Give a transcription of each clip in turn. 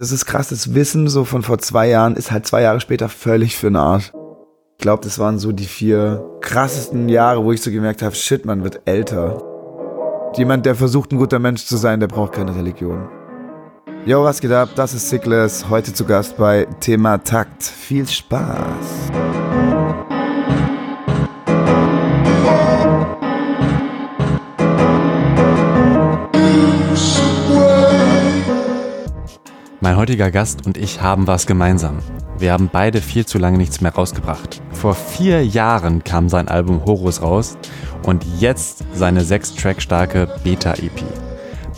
Das ist krass, das Wissen so von vor zwei Jahren ist halt zwei Jahre später völlig für den Arsch. Ich glaube, das waren so die vier krassesten Jahre, wo ich so gemerkt habe, shit, man wird älter. Jemand, der versucht, ein guter Mensch zu sein, der braucht keine Religion. Yo, was geht ab? Das ist Sickless, heute zu Gast bei Thema Takt. Viel Spaß! Mein heutiger Gast und ich haben was gemeinsam. Wir haben beide viel zu lange nichts mehr rausgebracht. Vor vier Jahren kam sein Album Horus raus und jetzt seine sechs Track starke Beta-EP.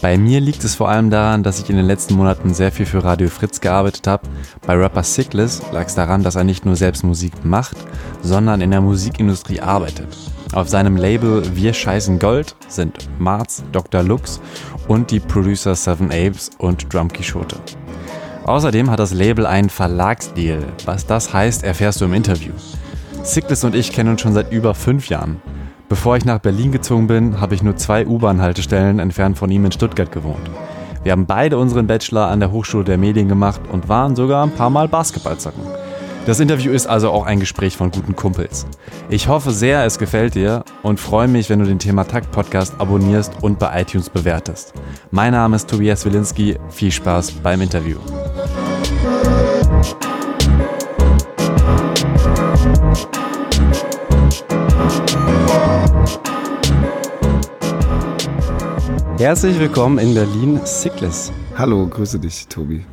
Bei mir liegt es vor allem daran, dass ich in den letzten Monaten sehr viel für Radio Fritz gearbeitet habe. Bei Rapper Sickless lag es daran, dass er nicht nur selbst Musik macht, sondern in der Musikindustrie arbeitet. Auf seinem Label Wir scheißen Gold sind Marz, Dr. Lux und die Producer Seven Apes und Drum Quixote. Außerdem hat das Label einen Verlagsdeal. Was das heißt, erfährst du im Interview. Sickness und ich kennen uns schon seit über fünf Jahren. Bevor ich nach Berlin gezogen bin, habe ich nur zwei U-Bahn-Haltestellen entfernt von ihm in Stuttgart gewohnt. Wir haben beide unseren Bachelor an der Hochschule der Medien gemacht und waren sogar ein paar Mal Basketball zocken. Das Interview ist also auch ein Gespräch von guten Kumpels. Ich hoffe sehr, es gefällt dir und freue mich, wenn du den Thema Takt Podcast abonnierst und bei iTunes bewertest. Mein Name ist Tobias Wilinski. Viel Spaß beim Interview. Herzlich willkommen in Berlin, Sickless. Hallo, grüße dich, Tobi.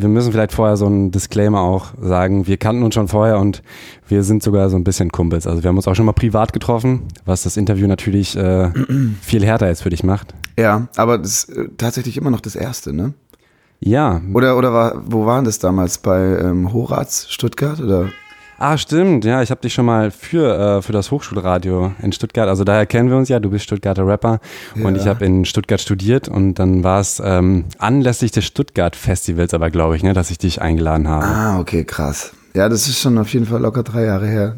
Wir müssen vielleicht vorher so einen Disclaimer auch sagen. Wir kannten uns schon vorher und wir sind sogar so ein bisschen Kumpels. Also wir haben uns auch schon mal privat getroffen, was das Interview natürlich äh, viel härter jetzt für dich macht. Ja, aber das ist äh, tatsächlich immer noch das erste, ne? Ja. Oder, oder war, wo waren das damals? Bei ähm, Horaz Stuttgart? Oder? Ah, stimmt. Ja, ich habe dich schon mal für, äh, für das Hochschulradio in Stuttgart, also daher kennen wir uns ja, du bist Stuttgarter Rapper ja. und ich habe in Stuttgart studiert und dann war es ähm, anlässlich des Stuttgart-Festivals aber, glaube ich, ne, dass ich dich eingeladen habe. Ah, okay, krass. Ja, das ist schon auf jeden Fall locker drei Jahre her.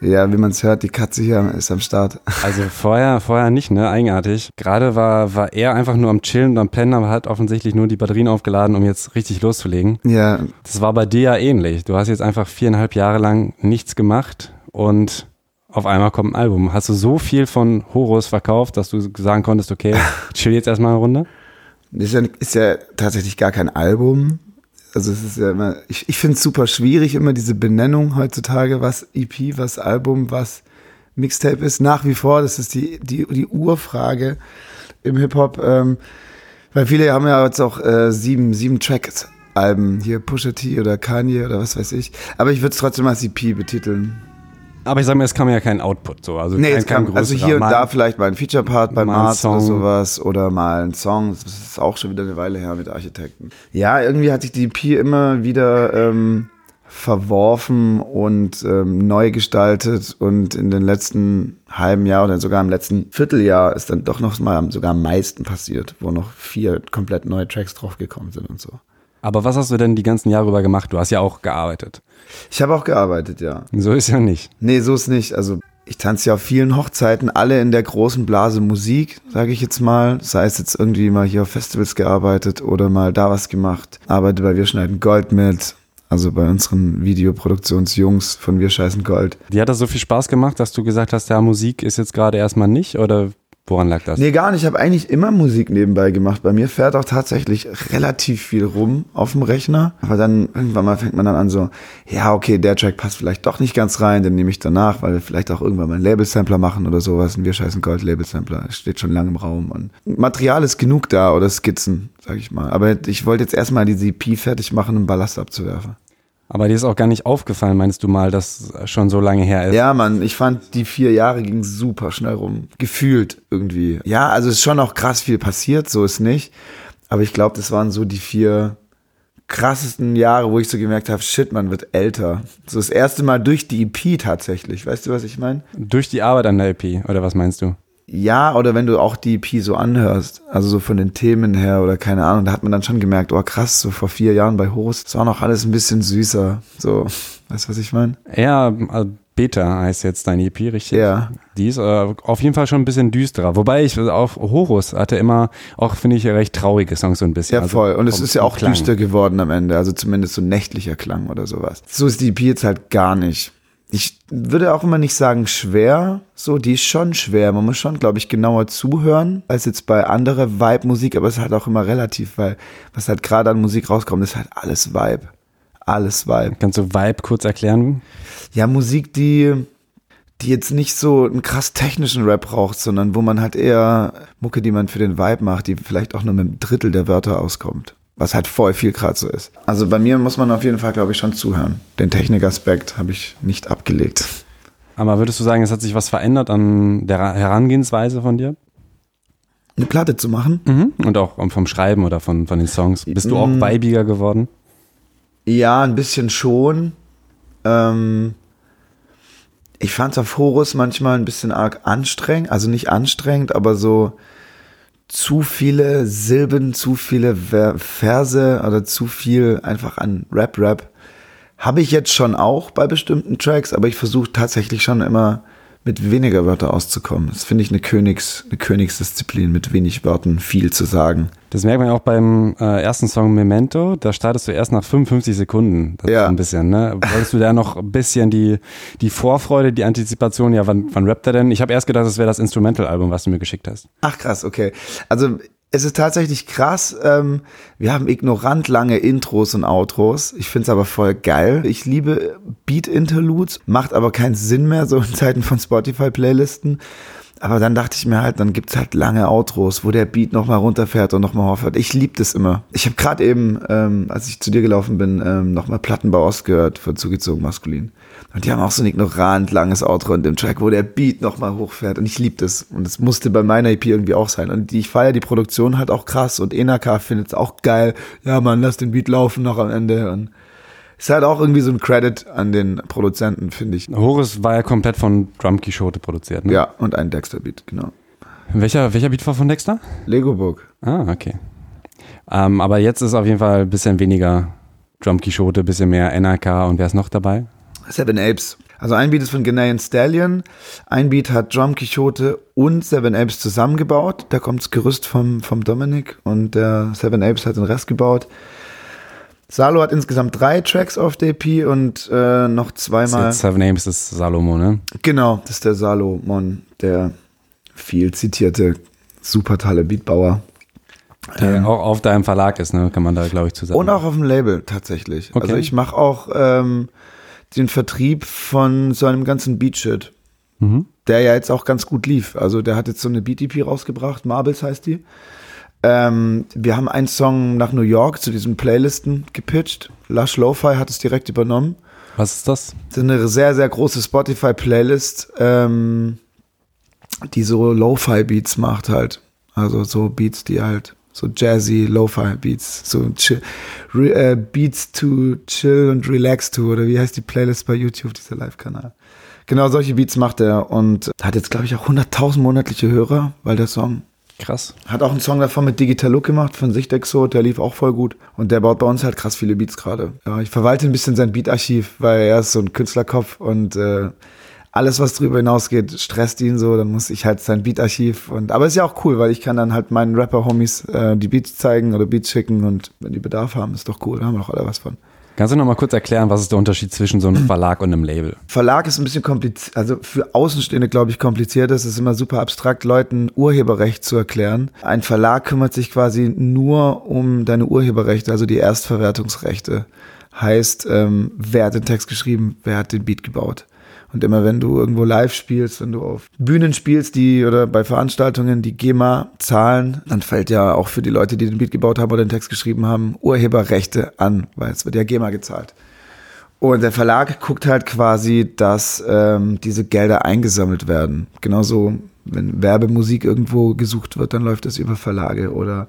Ja, wie man es hört, die Katze hier ist am Start. Also vorher, vorher nicht, ne? Eigenartig. Gerade war, war er einfach nur am Chillen und am Pennen, aber hat offensichtlich nur die Batterien aufgeladen, um jetzt richtig loszulegen. Ja. Das war bei dir ja ähnlich. Du hast jetzt einfach viereinhalb Jahre lang nichts gemacht und auf einmal kommt ein Album. Hast du so viel von Horus verkauft, dass du sagen konntest, okay, chill jetzt erstmal eine Runde? Das ist ja, ist ja tatsächlich gar kein Album also es ist ja immer, ich, ich finde es super schwierig, immer diese Benennung heutzutage, was EP, was Album, was Mixtape ist. Nach wie vor, das ist die, die, die Urfrage im Hip-Hop. Ähm, weil viele haben ja jetzt auch äh, sieben, sieben Tracks. Alben, hier Pusha T oder Kanye oder was weiß ich. Aber ich würde es trotzdem als EP betiteln. Aber ich sage mir, es kam ja kein Output so. Also, nee, kein, es kam, also hier und da vielleicht mal ein Feature-Part bei Mars oder sowas oder mal ein Song. Das ist auch schon wieder eine Weile her mit Architekten. Ja, irgendwie hat sich die EP immer wieder ähm, verworfen und ähm, neu gestaltet und in den letzten halben Jahr oder sogar im letzten Vierteljahr ist dann doch noch mal sogar am meisten passiert, wo noch vier komplett neue Tracks draufgekommen sind und so. Aber was hast du denn die ganzen Jahre über gemacht? Du hast ja auch gearbeitet. Ich habe auch gearbeitet, ja. So ist ja nicht. Nee, so ist nicht. Also ich tanze ja auf vielen Hochzeiten, alle in der großen Blase Musik, sage ich jetzt mal. Sei es jetzt irgendwie mal hier auf Festivals gearbeitet oder mal da was gemacht. Arbeite bei Wir schneiden Gold mit. Also bei unseren Videoproduktionsjungs von Wir scheißen Gold. Die hat das so viel Spaß gemacht, dass du gesagt hast, ja, Musik ist jetzt gerade erstmal nicht oder Woran lag das? Nee, gar nicht. Ich habe eigentlich immer Musik nebenbei gemacht. Bei mir fährt auch tatsächlich relativ viel rum auf dem Rechner. Aber dann irgendwann mal fängt man dann an so, ja, okay, der Track passt vielleicht doch nicht ganz rein, den nehme ich danach, weil wir vielleicht auch irgendwann mal einen Label-Sampler machen oder sowas. Und wir scheißen Gold-Label-Sampler. Steht schon lange im Raum. Und Material ist genug da oder Skizzen, sag ich mal. Aber ich wollte jetzt erstmal die CP fertig machen, um Ballast abzuwerfen. Aber dir ist auch gar nicht aufgefallen, meinst du mal, dass schon so lange her ist? Ja, Mann, ich fand, die vier Jahre gingen super schnell rum. Gefühlt irgendwie. Ja, also es ist schon auch krass viel passiert, so ist nicht. Aber ich glaube, das waren so die vier krassesten Jahre, wo ich so gemerkt habe, shit, man wird älter. So das erste Mal durch die EP tatsächlich. Weißt du, was ich meine? Durch die Arbeit an der EP, oder was meinst du? Ja, oder wenn du auch die EP so anhörst, also so von den Themen her oder keine Ahnung, da hat man dann schon gemerkt, oh krass, so vor vier Jahren bei Horus, das war noch alles ein bisschen süßer. So, weißt du, was ich meine? Ja, also Beta heißt jetzt deine EP, richtig? Ja. Die ist äh, auf jeden Fall schon ein bisschen düsterer. Wobei ich auf Horus hatte immer auch, finde ich, recht traurige Songs so ein bisschen. Ja, Also voll. Und es ist ja auch Klang. düster geworden am Ende. Also zumindest so nächtlicher Klang oder sowas. So ist die EP jetzt halt gar nicht. Ich würde auch immer nicht sagen schwer. So, die ist schon schwer. Man muss schon, glaube ich, genauer zuhören als jetzt bei anderer Vibe-Musik. Aber es ist halt auch immer relativ, weil was halt gerade an Musik rauskommt, ist halt alles Vibe. Alles Vibe. Kannst du Vibe kurz erklären? Ja, Musik, die, die jetzt nicht so einen krass technischen Rap braucht, sondern wo man halt eher Mucke, die man für den Vibe macht, die vielleicht auch nur mit einem Drittel der Wörter auskommt. Was halt voll viel gerade so ist. Also bei mir muss man auf jeden Fall, glaube ich, schon zuhören. Den Technikaspekt habe ich nicht abgelegt. Aber würdest du sagen, es hat sich was verändert an der Herangehensweise von dir? Eine Platte zu machen? Mhm. Und auch vom Schreiben oder von, von den Songs. Bist du auch Mm. weibiger geworden? Ja, ein bisschen schon. Ähm, ich fand es auf Horus manchmal ein bisschen arg anstrengend. Also nicht anstrengend, aber so zu viele Silben, zu viele Ver Verse oder zu viel einfach an Rap-Rap. Habe ich jetzt schon auch bei bestimmten Tracks, aber ich versuche tatsächlich schon immer mit weniger Wörter auszukommen. Das finde ich eine, Königs, eine Königsdisziplin, mit wenig Wörtern viel zu sagen. Das merkt man ja auch beim äh, ersten Song Memento. Da startest du erst nach 55 Sekunden. Das Ja. ist ein bisschen, ne? Wolltest du da noch ein bisschen die, die Vorfreude, die Antizipation, ja, wann, wann rappt er denn? Ich habe erst gedacht, das wäre das Instrumental-Album, was du mir geschickt hast. Ach krass, okay. Also es ist tatsächlich krass. Ähm, wir haben ignorant lange Intros und Outros. Ich find's aber voll geil. Ich liebe Beat-Interludes, macht aber keinen Sinn mehr so in Zeiten von Spotify-Playlisten. Aber dann dachte ich mir halt, dann gibt's halt lange Outros, wo der Beat nochmal runterfährt und nochmal hochfährt. Ich lieb das immer. Ich habe gerade eben, ähm, als ich zu dir gelaufen bin, ähm, nochmal Plattenbau Ost gehört von Zugezogen Maskulin. Und die haben auch so ein ignorant langes Outro in dem Track, wo der Beat nochmal hochfährt. Und ich lieb das. Und das musste bei meiner EP irgendwie auch sein. Und ich feiere die Produktion halt auch krass. Und Enaka findet es auch geil. Ja, man, lass den Beat laufen noch am Ende. Und ist halt auch irgendwie so ein Credit an den Produzenten, finde ich. Horus war ja komplett von Drum Quixote produziert, ne? Ja, und ein Dexter-Beat, genau. Welcher, welcher Beat war von Dexter? Lego Book. Ah, okay. Ähm, aber jetzt ist auf jeden Fall ein bisschen weniger Drum Quixote, ein bisschen mehr NRK und wer ist noch dabei? Seven Apes. Also ein Beat ist von Ghanaian Stallion, ein Beat hat Drum Quixote und Seven Apes zusammengebaut. Da kommt das Gerüst vom, vom Dominic und der Seven Apes hat den Rest gebaut. Salo hat insgesamt drei Tracks auf der EP und äh, noch zweimal. Seven Names ist Salomo, ne? Genau, das ist der Salomon, der viel zitierte, super tolle Beatbauer. Der auch auf deinem Verlag ist, ne? Kann man da, glaube ich, zusammen. Und auch auf dem Label tatsächlich. Okay. Also ich mache auch ähm, den Vertrieb von so einem ganzen Beat-Shit. Mhm. der ja jetzt auch ganz gut lief. Also der hat jetzt so eine Beat-EP rausgebracht, Marbles heißt die. Ähm, wir haben einen Song nach New York zu diesen Playlisten gepitcht. Lush Lo-Fi hat es direkt übernommen. Was ist das? Das ist eine sehr, sehr große Spotify-Playlist, ähm, die so Lo-Fi-Beats macht halt. Also so Beats, die halt so jazzy Lo-Fi-Beats, so chill, re, äh, Beats to chill und relax to, oder wie heißt die Playlist bei YouTube, dieser Live-Kanal. Genau solche Beats macht er und hat jetzt, glaube ich, auch 100.000 monatliche Hörer, weil der Song Krass. hat auch einen Song davon mit Digital Look gemacht von Sichtexo, der lief auch voll gut. Und der baut bei uns halt krass viele Beats gerade. Ja, ich verwalte ein bisschen sein Beatarchiv, weil er ist so ein Künstlerkopf und äh, alles, was darüber hinausgeht, stresst ihn so. Dann muss ich halt sein Beatarchiv und aber ist ja auch cool, weil ich kann dann halt meinen Rapper-Homies äh, die Beats zeigen oder Beats schicken und wenn die Bedarf haben, ist doch cool, da haben wir doch alle was von. Kannst du noch mal kurz erklären, was ist der Unterschied zwischen so einem Verlag und einem Label? Verlag ist ein bisschen kompliziert, also für Außenstehende, glaube ich, kompliziert. Es ist immer super abstrakt, Leuten Urheberrecht zu erklären. Ein Verlag kümmert sich quasi nur um deine Urheberrechte, also die Erstverwertungsrechte. Heißt, ähm, wer hat den Text geschrieben, wer hat den Beat gebaut. Und immer wenn du irgendwo live spielst, wenn du auf Bühnen spielst, die oder bei Veranstaltungen die GEMA zahlen, dann fällt ja auch für die Leute, die den Beat gebaut haben oder den Text geschrieben haben, Urheberrechte an, weil es wird ja GEMA gezahlt. Und der Verlag guckt halt quasi, dass ähm, diese Gelder eingesammelt werden. Genauso, wenn Werbemusik irgendwo gesucht wird, dann läuft das über Verlage oder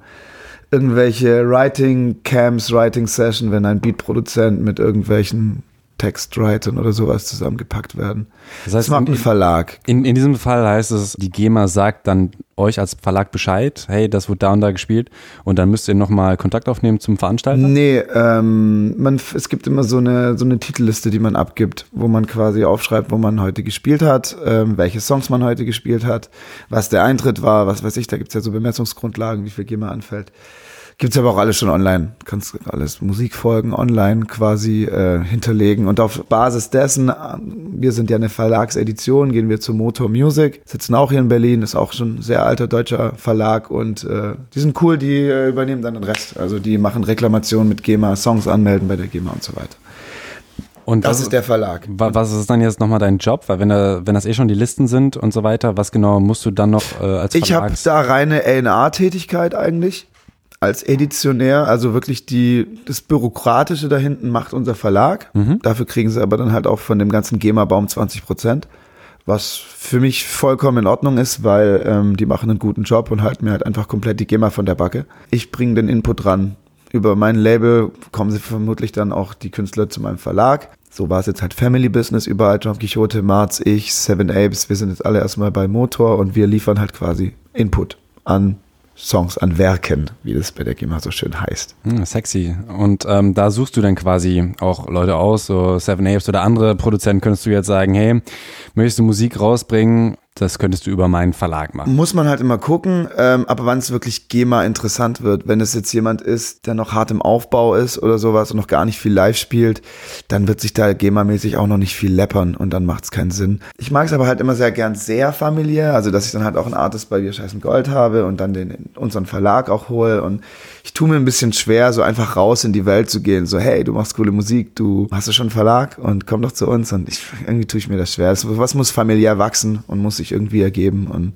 irgendwelche Writing Camps, Writing Session, wenn ein Beatproduzent mit irgendwelchen Textwritern oder sowas zusammengepackt werden. Das heißt, das macht ein Verlag. In, in diesem Fall heißt es, die GEMA sagt dann euch als Verlag Bescheid, hey, das wird da und da gespielt und dann müsst ihr nochmal Kontakt aufnehmen zum Veranstalter? Nee, ähm, man, es gibt immer so eine, so eine Titelliste, die man abgibt, wo man quasi aufschreibt, wo man heute gespielt hat, ähm, welche Songs man heute gespielt hat, was der Eintritt war, was weiß ich, da gibt's ja so Bemessungsgrundlagen, wie viel GEMA anfällt. Gibt's aber auch alles schon online. Kannst alles Musikfolgen online quasi äh, hinterlegen. Und auf Basis dessen, äh, wir sind ja eine Verlagsedition, gehen wir zu Motor Music, sitzen auch hier in Berlin, ist auch schon ein sehr alter deutscher Verlag und äh, die sind cool, die äh, übernehmen dann den Rest. Also die machen Reklamationen mit GEMA, Songs anmelden bei der GEMA und so weiter. Und Das was, ist der Verlag. wa- was ist dann jetzt nochmal dein Job? Weil wenn, da, wenn das eh schon die Listen sind und so weiter, was genau musst du dann noch äh, als Ich habe da reine A&A-Tätigkeit eigentlich als Editionär, also wirklich die das Bürokratische da hinten macht unser Verlag. Dafür kriegen sie aber dann halt auch von dem ganzen GEMA-Baum 20 Prozent, was für mich vollkommen in Ordnung ist, weil ähm, die machen einen guten Job und halten mir halt einfach komplett die GEMA von der Backe. Ich bringe den Input ran. Über mein Label kommen sie vermutlich dann auch die Künstler zu meinem Verlag. So war es jetzt halt Family Business überall. John Quixote, Marz, ich, Seven Apes. Wir sind jetzt alle erstmal bei Motor und wir liefern halt quasi Input an Songs, an Werken, wie das bei der GEMA so schön heißt. Hm, sexy. Und ähm, da suchst du dann quasi auch Leute aus, so Seven Apes oder andere Produzenten könntest du jetzt sagen, hey, möchtest du Musik rausbringen? Das könntest du über meinen Verlag machen. Muss man halt immer gucken, ähm, aber wann es wirklich GEMA interessant wird. Wenn es jetzt jemand ist, der noch hart im Aufbau ist oder sowas und noch gar nicht viel live spielt, dann wird sich da GEMA-mäßig auch noch nicht viel läppern und dann macht es keinen Sinn. Ich mag es aber halt immer sehr gern sehr familiär, also dass ich dann halt auch einen Artist bei Wir scheißen Gold habe und dann den unseren Verlag auch hole und ich tue mir ein bisschen schwer, so einfach raus in die Welt zu gehen. So, hey, du machst coole Musik, du hast du schon einen Verlag und komm doch zu uns. Und ich, irgendwie tue ich mir das schwer. Das, was muss familiär wachsen und muss sich irgendwie ergeben. Und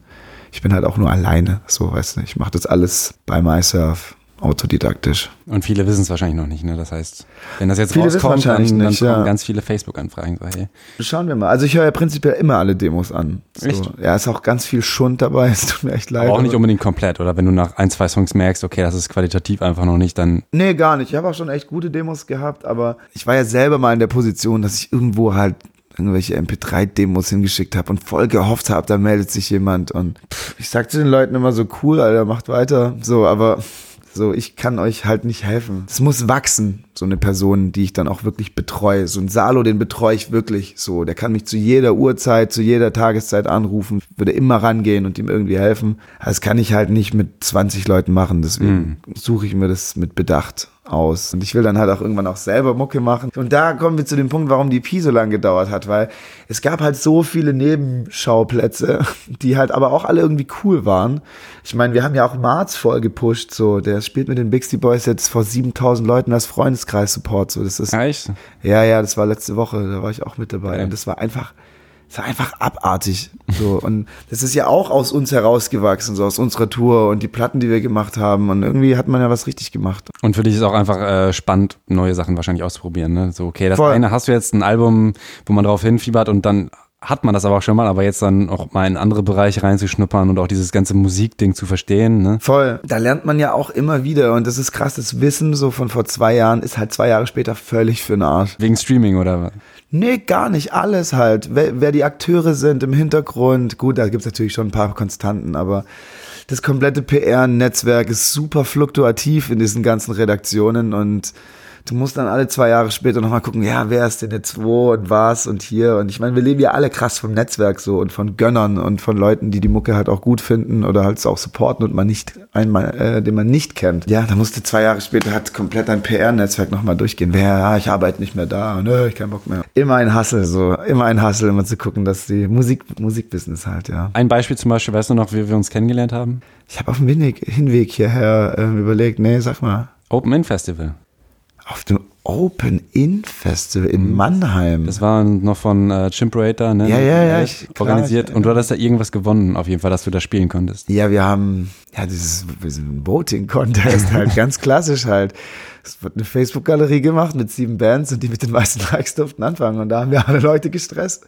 ich bin halt auch nur alleine. So, weißt du, ich mache das alles bei myself, autodidaktisch. Und viele wissen es wahrscheinlich noch nicht, ne? Das heißt, wenn das jetzt Viele rauskommt, dann, dann nicht, kommen ja. ganz viele Facebook-Anfragen. So, hey. Schauen wir mal. Also ich höre ja prinzipiell immer alle Demos an. So. Echt? Ja, ist auch ganz viel Schund dabei. Es tut mir echt leid. Aber auch nicht unbedingt komplett, oder wenn du nach ein, zwei Songs merkst, okay, das ist qualitativ einfach noch nicht, dann Nee, gar nicht. Ich habe auch schon echt gute Demos gehabt, aber ich war ja selber mal in der Position, dass ich irgendwo halt irgendwelche MP3-Demos hingeschickt habe und voll gehofft habe, da meldet sich jemand. Und pff, ich sagte den Leuten immer so, cool, Alter, macht weiter. So, aber so, ich kann euch halt nicht helfen. Es muss wachsen, so eine Person, die ich dann auch wirklich betreue. So ein Salo, den betreue ich wirklich so. Der kann mich zu jeder Uhrzeit, zu jeder Tageszeit anrufen, würde immer rangehen und ihm irgendwie helfen. Das kann ich halt nicht mit 20 Leuten machen, deswegen suche ich mir das mit Bedacht aus. Und ich will dann halt auch irgendwann auch selber Mucke machen. Und da kommen wir zu dem Punkt, warum die EP so lange gedauert hat, weil es gab halt so viele Nebenschauplätze, die halt aber auch alle irgendwie cool waren. Ich meine, wir haben ja auch Marz voll gepusht, so. Der spielt mit den Bixie Boys jetzt vor 7000 Leuten als Freundeskreis-Support, so. Das ist, ja, echt? ja, ja, das war letzte Woche, da war ich auch mit dabei. Okay. Und das war einfach, das war einfach abartig. So. Und das ist ja auch aus uns herausgewachsen, so aus unserer Tour und die Platten, die wir gemacht haben. Und irgendwie hat man ja was richtig gemacht. Und für dich ist auch einfach äh, spannend, neue Sachen wahrscheinlich auszuprobieren. Ne? So, okay, das Voll. eine hast du jetzt ein Album, wo man drauf hinfiebert und dann hat man das aber auch schon mal, aber jetzt dann auch mal in andere Bereiche reinzuschnuppern und auch dieses ganze Musikding zu verstehen. Ne? Voll. Da lernt man ja auch immer wieder. Und das ist krass, das Wissen so von vor zwei Jahren ist halt zwei Jahre später völlig für den Arsch. Wegen Streaming oder was? Nee, gar nicht. Alles halt. Wer, wer die Akteure sind im Hintergrund. Gut, da gibt's natürlich schon ein paar Konstanten, aber das komplette PR-Netzwerk ist super fluktuativ in diesen ganzen Redaktionen und du musst dann alle zwei Jahre später nochmal gucken, ja, wer ist denn jetzt wo und was und hier. Und ich meine, wir leben ja alle krass vom Netzwerk so und von Gönnern und von Leuten, die die Mucke halt auch gut finden oder halt auch supporten und man nicht einmal, äh, den man nicht kennt. Ja, da musste zwei Jahre später halt komplett ein PR-Netzwerk nochmal durchgehen. Wer, ja, ich arbeite nicht mehr da und äh, ich keinen Bock mehr. Immer ein Hustle, so, immer ein Hustle, immer zu gucken, dass die Musik, Musikbusiness halt, ja. Ein Beispiel zum Beispiel, weißt du noch, wie wir uns kennengelernt haben? Ich habe auf dem Hinweg, Hinweg hierher ähm, überlegt, nee, sag mal, Open In Festival. Auf dem Open-In-Festival in Mannheim. Das war noch von äh, Chimperator, ne? Ja, ja, ja, Äh, ich- klar, organisiert. ich- und du hattest da irgendwas gewonnen, auf jeden Fall, dass du da spielen konntest. Ja, wir haben ja dieses diesen Voting-Contest halt, ganz klassisch halt. Es wird eine Facebook-Galerie gemacht mit sieben Bands und die mit den meisten Likes durften anfangen. Und da haben wir alle Leute gestresst.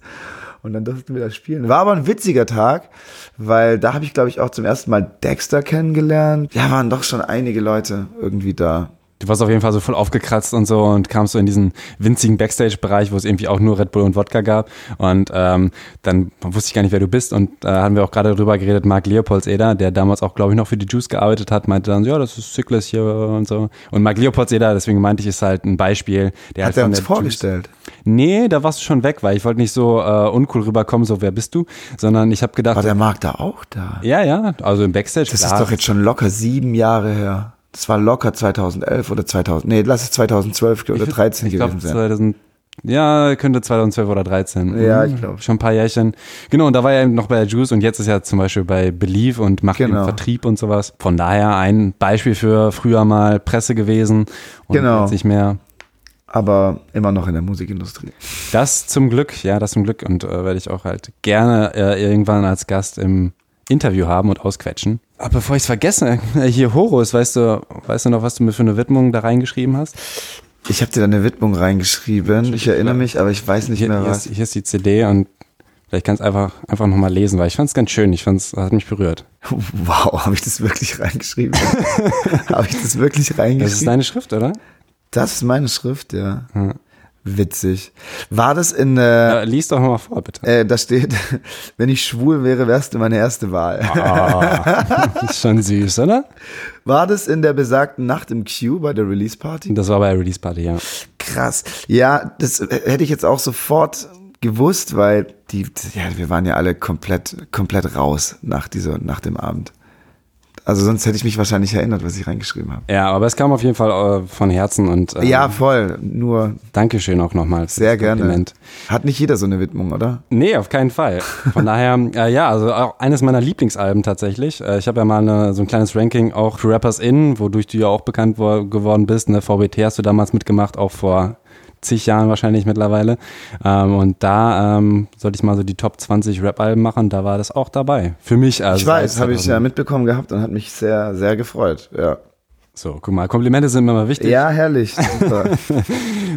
Und dann durften wir das spielen. War aber ein witziger Tag, weil da habe ich, glaube ich, auch zum ersten Mal Dexter kennengelernt. Ja, waren doch schon einige Leute irgendwie da. Du warst auf jeden Fall so voll aufgekratzt und so und kamst so in diesen winzigen Backstage-Bereich, wo es irgendwie auch nur Red Bull und Wodka gab. Und ähm, dann wusste ich gar nicht, wer du bist. Und da äh, haben wir auch gerade darüber geredet, Marc Leopoldseder, der damals auch, glaube ich, noch für die Juice gearbeitet hat, meinte dann, ja, das ist Cyclist hier und so. Und Marc Leopoldseder, deswegen meinte ich, ist halt ein Beispiel. Der hat halt er uns vorgestellt? Juice nee, da warst du schon weg, weil ich wollte nicht so äh, uncool rüberkommen, so wer bist du, sondern ich habe gedacht. War der Marc da auch da? Ja, ja, also im Backstage. Das klar. ist doch jetzt schon locker sieben Jahre her. Das war locker 2011 oder 2000. Nee, lass es 2012 oder 13 ich gewesen glaub, 2000, ja, könnte 2012 oder 13. Ja, ich glaube. Schon ein paar Jährchen. Genau, und da war er noch bei Juice und jetzt ist er zum Beispiel bei Believe und macht genau. den Vertrieb und sowas. Von daher ein Beispiel für früher mal Presse gewesen und genau. jetzt nicht mehr. Aber immer noch in der Musikindustrie. Das zum Glück, ja, das zum Glück. Und äh, werde ich auch halt gerne äh, irgendwann als Gast im Interview haben und ausquetschen. Aber bevor ich es vergesse, hier Horus, weißt du, weißt du noch, was du mir für eine Widmung da reingeschrieben hast? Ich habe dir da eine Widmung reingeschrieben. Ich erinnere mich, aber ich weiß nicht hier, mehr hier was. Ist, hier ist die CD und vielleicht kannst du einfach einfach noch mal lesen, weil ich fand es ganz schön. Ich fand es hat mich berührt. Wow, habe ich das wirklich reingeschrieben? habe ich das wirklich reingeschrieben? Das ist deine Schrift, oder? Das ist meine Schrift, ja. Hm. Witzig. War das in. Äh, ja, lies doch mal vor, bitte. Äh, da steht, wenn ich schwul wäre, wärst du meine erste Wahl. Oh, ist schon süß, oder? War das in der besagten Nacht im Q bei der Release Party? Das war bei der Release Party, ja. Krass. Ja, das hätte ich jetzt auch sofort gewusst, weil die, ja, wir waren ja alle komplett, komplett raus nach dieser, nach dem Abend. Also sonst hätte ich mich wahrscheinlich erinnert, was ich reingeschrieben habe. Ja, aber es kam auf jeden Fall äh, von Herzen und ähm, ja, voll. Nur Dankeschön auch nochmal. Sehr gerne. Kompliment. Hat nicht jeder so eine Widmung, oder? Nee, auf keinen Fall. Von daher, äh, ja, also auch eines meiner Lieblingsalben tatsächlich. Äh, ich habe ja mal eine, so ein kleines Ranking auch für Rappers In, wodurch du ja auch bekannt geworden bist. Ne? VBT hast du damals mitgemacht, auch vor zig Jahren wahrscheinlich mittlerweile. Ähm, und da ähm, sollte ich mal so die Top 20 Rap-Alben machen, da war das auch dabei. Für mich also. Ich weiß, habe ich ja mitbekommen gehabt und hat mich sehr, sehr gefreut, ja. So, guck mal, Komplimente sind immer wichtig. Ja, herrlich.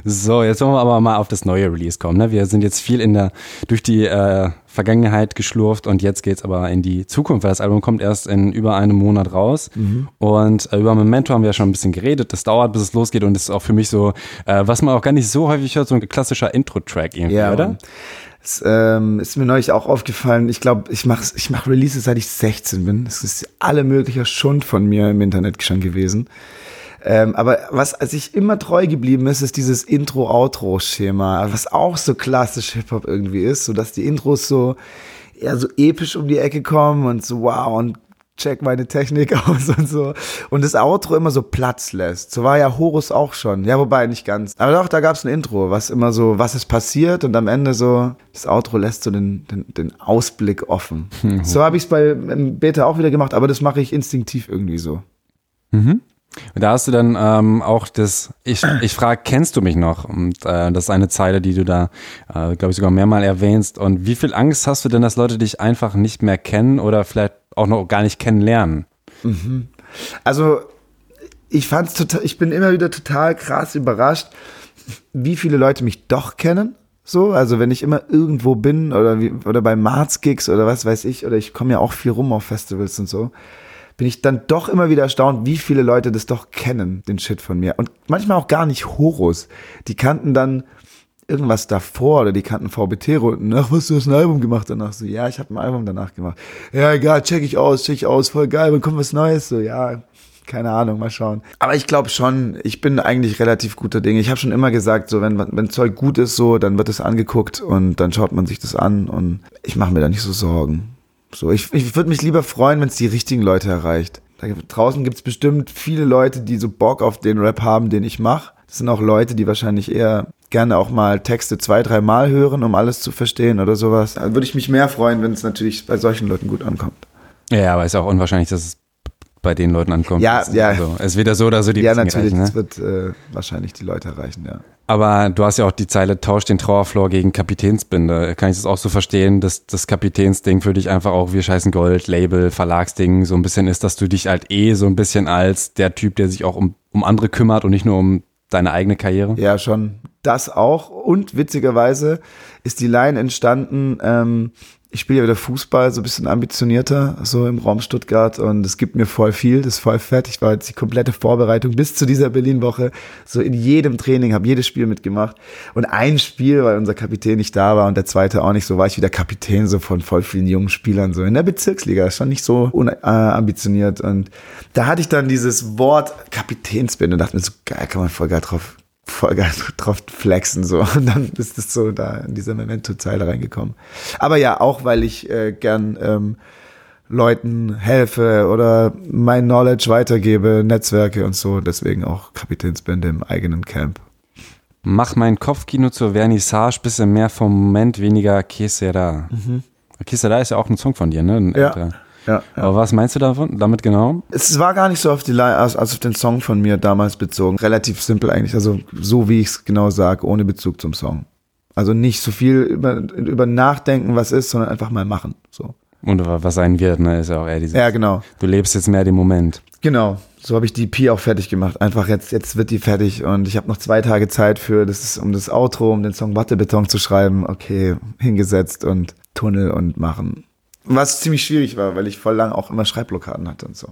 So, jetzt wollen wir aber mal auf das neue Release kommen. Ne? Wir sind jetzt viel in der, durch die äh, Vergangenheit geschlurft und jetzt geht's aber in die Zukunft, weil das Album kommt erst in über einem Monat raus. Mhm. Und äh, über Memento haben wir ja schon ein bisschen geredet. Das dauert, bis es losgeht und das ist auch für mich so, äh, was man auch gar nicht so häufig hört, so ein klassischer Intro-Track irgendwie, ja, oder? Es ähm, ist mir neulich auch aufgefallen. Ich glaube, ich mache ich mach Releases, seit ich 16 bin. Es ist alle möglicher Schund von mir im Internet schon gewesen. Ähm, aber was als ich immer treu geblieben ist, ist dieses Intro-Outro-Schema, was auch so klassisch Hip-Hop irgendwie ist, so dass die Intros so eher so episch um die Ecke kommen und so wow und check meine Technik aus und so. Und das Outro immer so Platz lässt. So war ja Horus auch schon. Ja, wobei nicht ganz. Aber doch, da gab's ein Intro, was immer so, was ist passiert und am Ende so, das Outro lässt so den, den, den Ausblick offen. Mhm. So habe ich es bei Beta auch wieder gemacht, aber das mache ich instinktiv irgendwie so. Mhm. Da hast du dann ähm, auch das, ich, ich frage, kennst du mich noch? Und äh, das ist eine Zeile, die du da, äh, glaube ich, sogar mehrmal erwähnst. Und wie viel Angst hast du denn, dass Leute dich einfach nicht mehr kennen oder vielleicht auch noch gar nicht kennenlernen? Mhm. Also ich fand's total, ich bin immer wieder total krass überrascht, wie viele Leute mich doch kennen. So, also wenn ich immer irgendwo bin oder wie, oder bei Marz-Gigs oder was weiß ich, oder ich komme ja auch viel rum auf Festivals und so bin ich dann doch immer wieder erstaunt, wie viele Leute das doch kennen, den Shit von mir. Und manchmal auch gar nicht Horus. Die kannten dann irgendwas davor oder die kannten VBT-Runden. Ach, was, du hast ein Album gemacht danach? So, ja, ich habe ein Album danach gemacht. Ja, egal, check ich aus, check ich aus, voll geil, wann kommt was Neues? So, ja, keine Ahnung, mal schauen. Aber ich glaube schon, ich bin eigentlich relativ guter Dinge. Ich habe schon immer gesagt, so wenn, wenn Zeug gut ist, so, dann wird es angeguckt und dann schaut man sich das an und ich mache mir da nicht so Sorgen. So, ich, ich würde mich lieber freuen, wenn es die richtigen Leute erreicht. Da draußen gibt es bestimmt viele Leute, die so Bock auf den Rap haben, den ich mache. Das sind auch Leute, die wahrscheinlich eher gerne auch mal Texte zwei, drei Mal hören, um alles zu verstehen oder sowas. Da würde ich mich mehr freuen, wenn es natürlich bei solchen Leuten gut ankommt. Ja, aber ist auch unwahrscheinlich, dass es bei den Leuten ankommt. Ja, ja. Also, es ist wieder so oder so die Ja, natürlich, es ne? wird äh, wahrscheinlich die Leute erreichen, ja. Aber du hast ja auch die Zeile, tausch den Trauerflor gegen Kapitänsbinde. Kann ich das auch so verstehen, dass das Kapitänsding für dich einfach auch wie scheißen Gold, Label, Verlagsding so ein bisschen ist, dass du dich halt eh so ein bisschen als der Typ, der sich auch um, um andere kümmert und nicht nur um deine eigene Karriere? Ja, schon. Das auch. Und witzigerweise ist die Line entstanden, ähm, ich spiele ja wieder Fußball, so ein bisschen ambitionierter, so im Raum Stuttgart. Und es gibt mir voll viel, das ist voll fett. Ich war jetzt die komplette Vorbereitung bis zu dieser Berlin-Woche so in jedem Training, habe jedes Spiel mitgemacht. Und ein Spiel, weil unser Kapitän nicht da war und der zweite auch nicht, so war ich wieder Kapitän so von voll vielen jungen Spielern so in der Bezirksliga, schon nicht so unambitioniert. Und da hatte ich dann dieses Wort Kapitänsbinde und dachte mir so, geil, kann man voll geil drauf voll geil drauf flexen so und dann ist es so da in dieser Memento-Zeile reingekommen. Aber ja, auch weil ich äh, gern ähm, Leuten helfe oder mein Knowledge weitergebe, Netzwerke und so, deswegen auch Kapitänsbände im eigenen Camp. Mach mein Kopfkino zur Vernissage, bisschen mehr vom Moment, weniger Kesera. Mhm. Kesera ist ja auch ein Song von dir, ne? Ja. Ja, ja. Aber was meinst du davon, damit genau? Es war gar nicht so auf die also auf den Song von mir damals bezogen. Relativ simpel eigentlich. Also so wie ich es genau sage, ohne Bezug zum Song. Also nicht so viel über, über nachdenken, was ist, sondern einfach mal machen. So. Und was sein wird, ne, ist ja auch eher dieses. Ja, genau. Du lebst jetzt mehr den Moment. Genau. So habe ich die EP auch fertig gemacht. Einfach jetzt, jetzt wird die fertig und ich habe noch zwei Tage Zeit für, das ist um das Outro, um den Song Wattebeton zu schreiben. Okay, hingesetzt und Tunnel und machen. Was ziemlich schwierig war, weil ich voll lang auch immer Schreibblockaden hatte und so.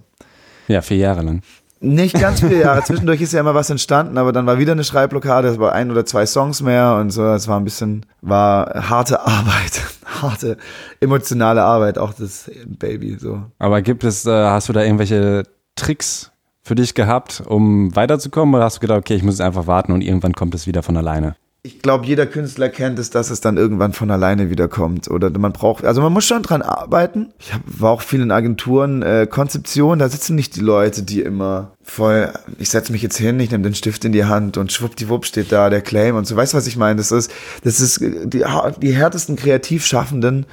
Ja, vier Jahre lang. Nicht ganz vier Jahre. Zwischendurch ist ja immer was entstanden, aber dann war wieder eine Schreibblockade. Es war ein oder zwei Songs mehr und so. Es war ein bisschen, war harte Arbeit, harte emotionale Arbeit, auch das Baby so. Aber gibt es, äh, hast du da irgendwelche Tricks für dich gehabt, um weiterzukommen, oder hast du gedacht, okay, ich muss jetzt einfach warten und irgendwann kommt es wieder von alleine? Ich glaube, jeder Künstler kennt es, dass es dann irgendwann von alleine wiederkommt. Oder man braucht, also man muss schon dran arbeiten. Ich hab, war auch viel in Agenturen, äh, Konzeption, da sitzen nicht die Leute, die immer voll, ich setze mich jetzt hin, ich nehme den Stift in die Hand und schwuppdiwupp steht da der Claim und so. Weißt du, was ich meine? Das ist, das ist die, die härtesten Kreativschaffenden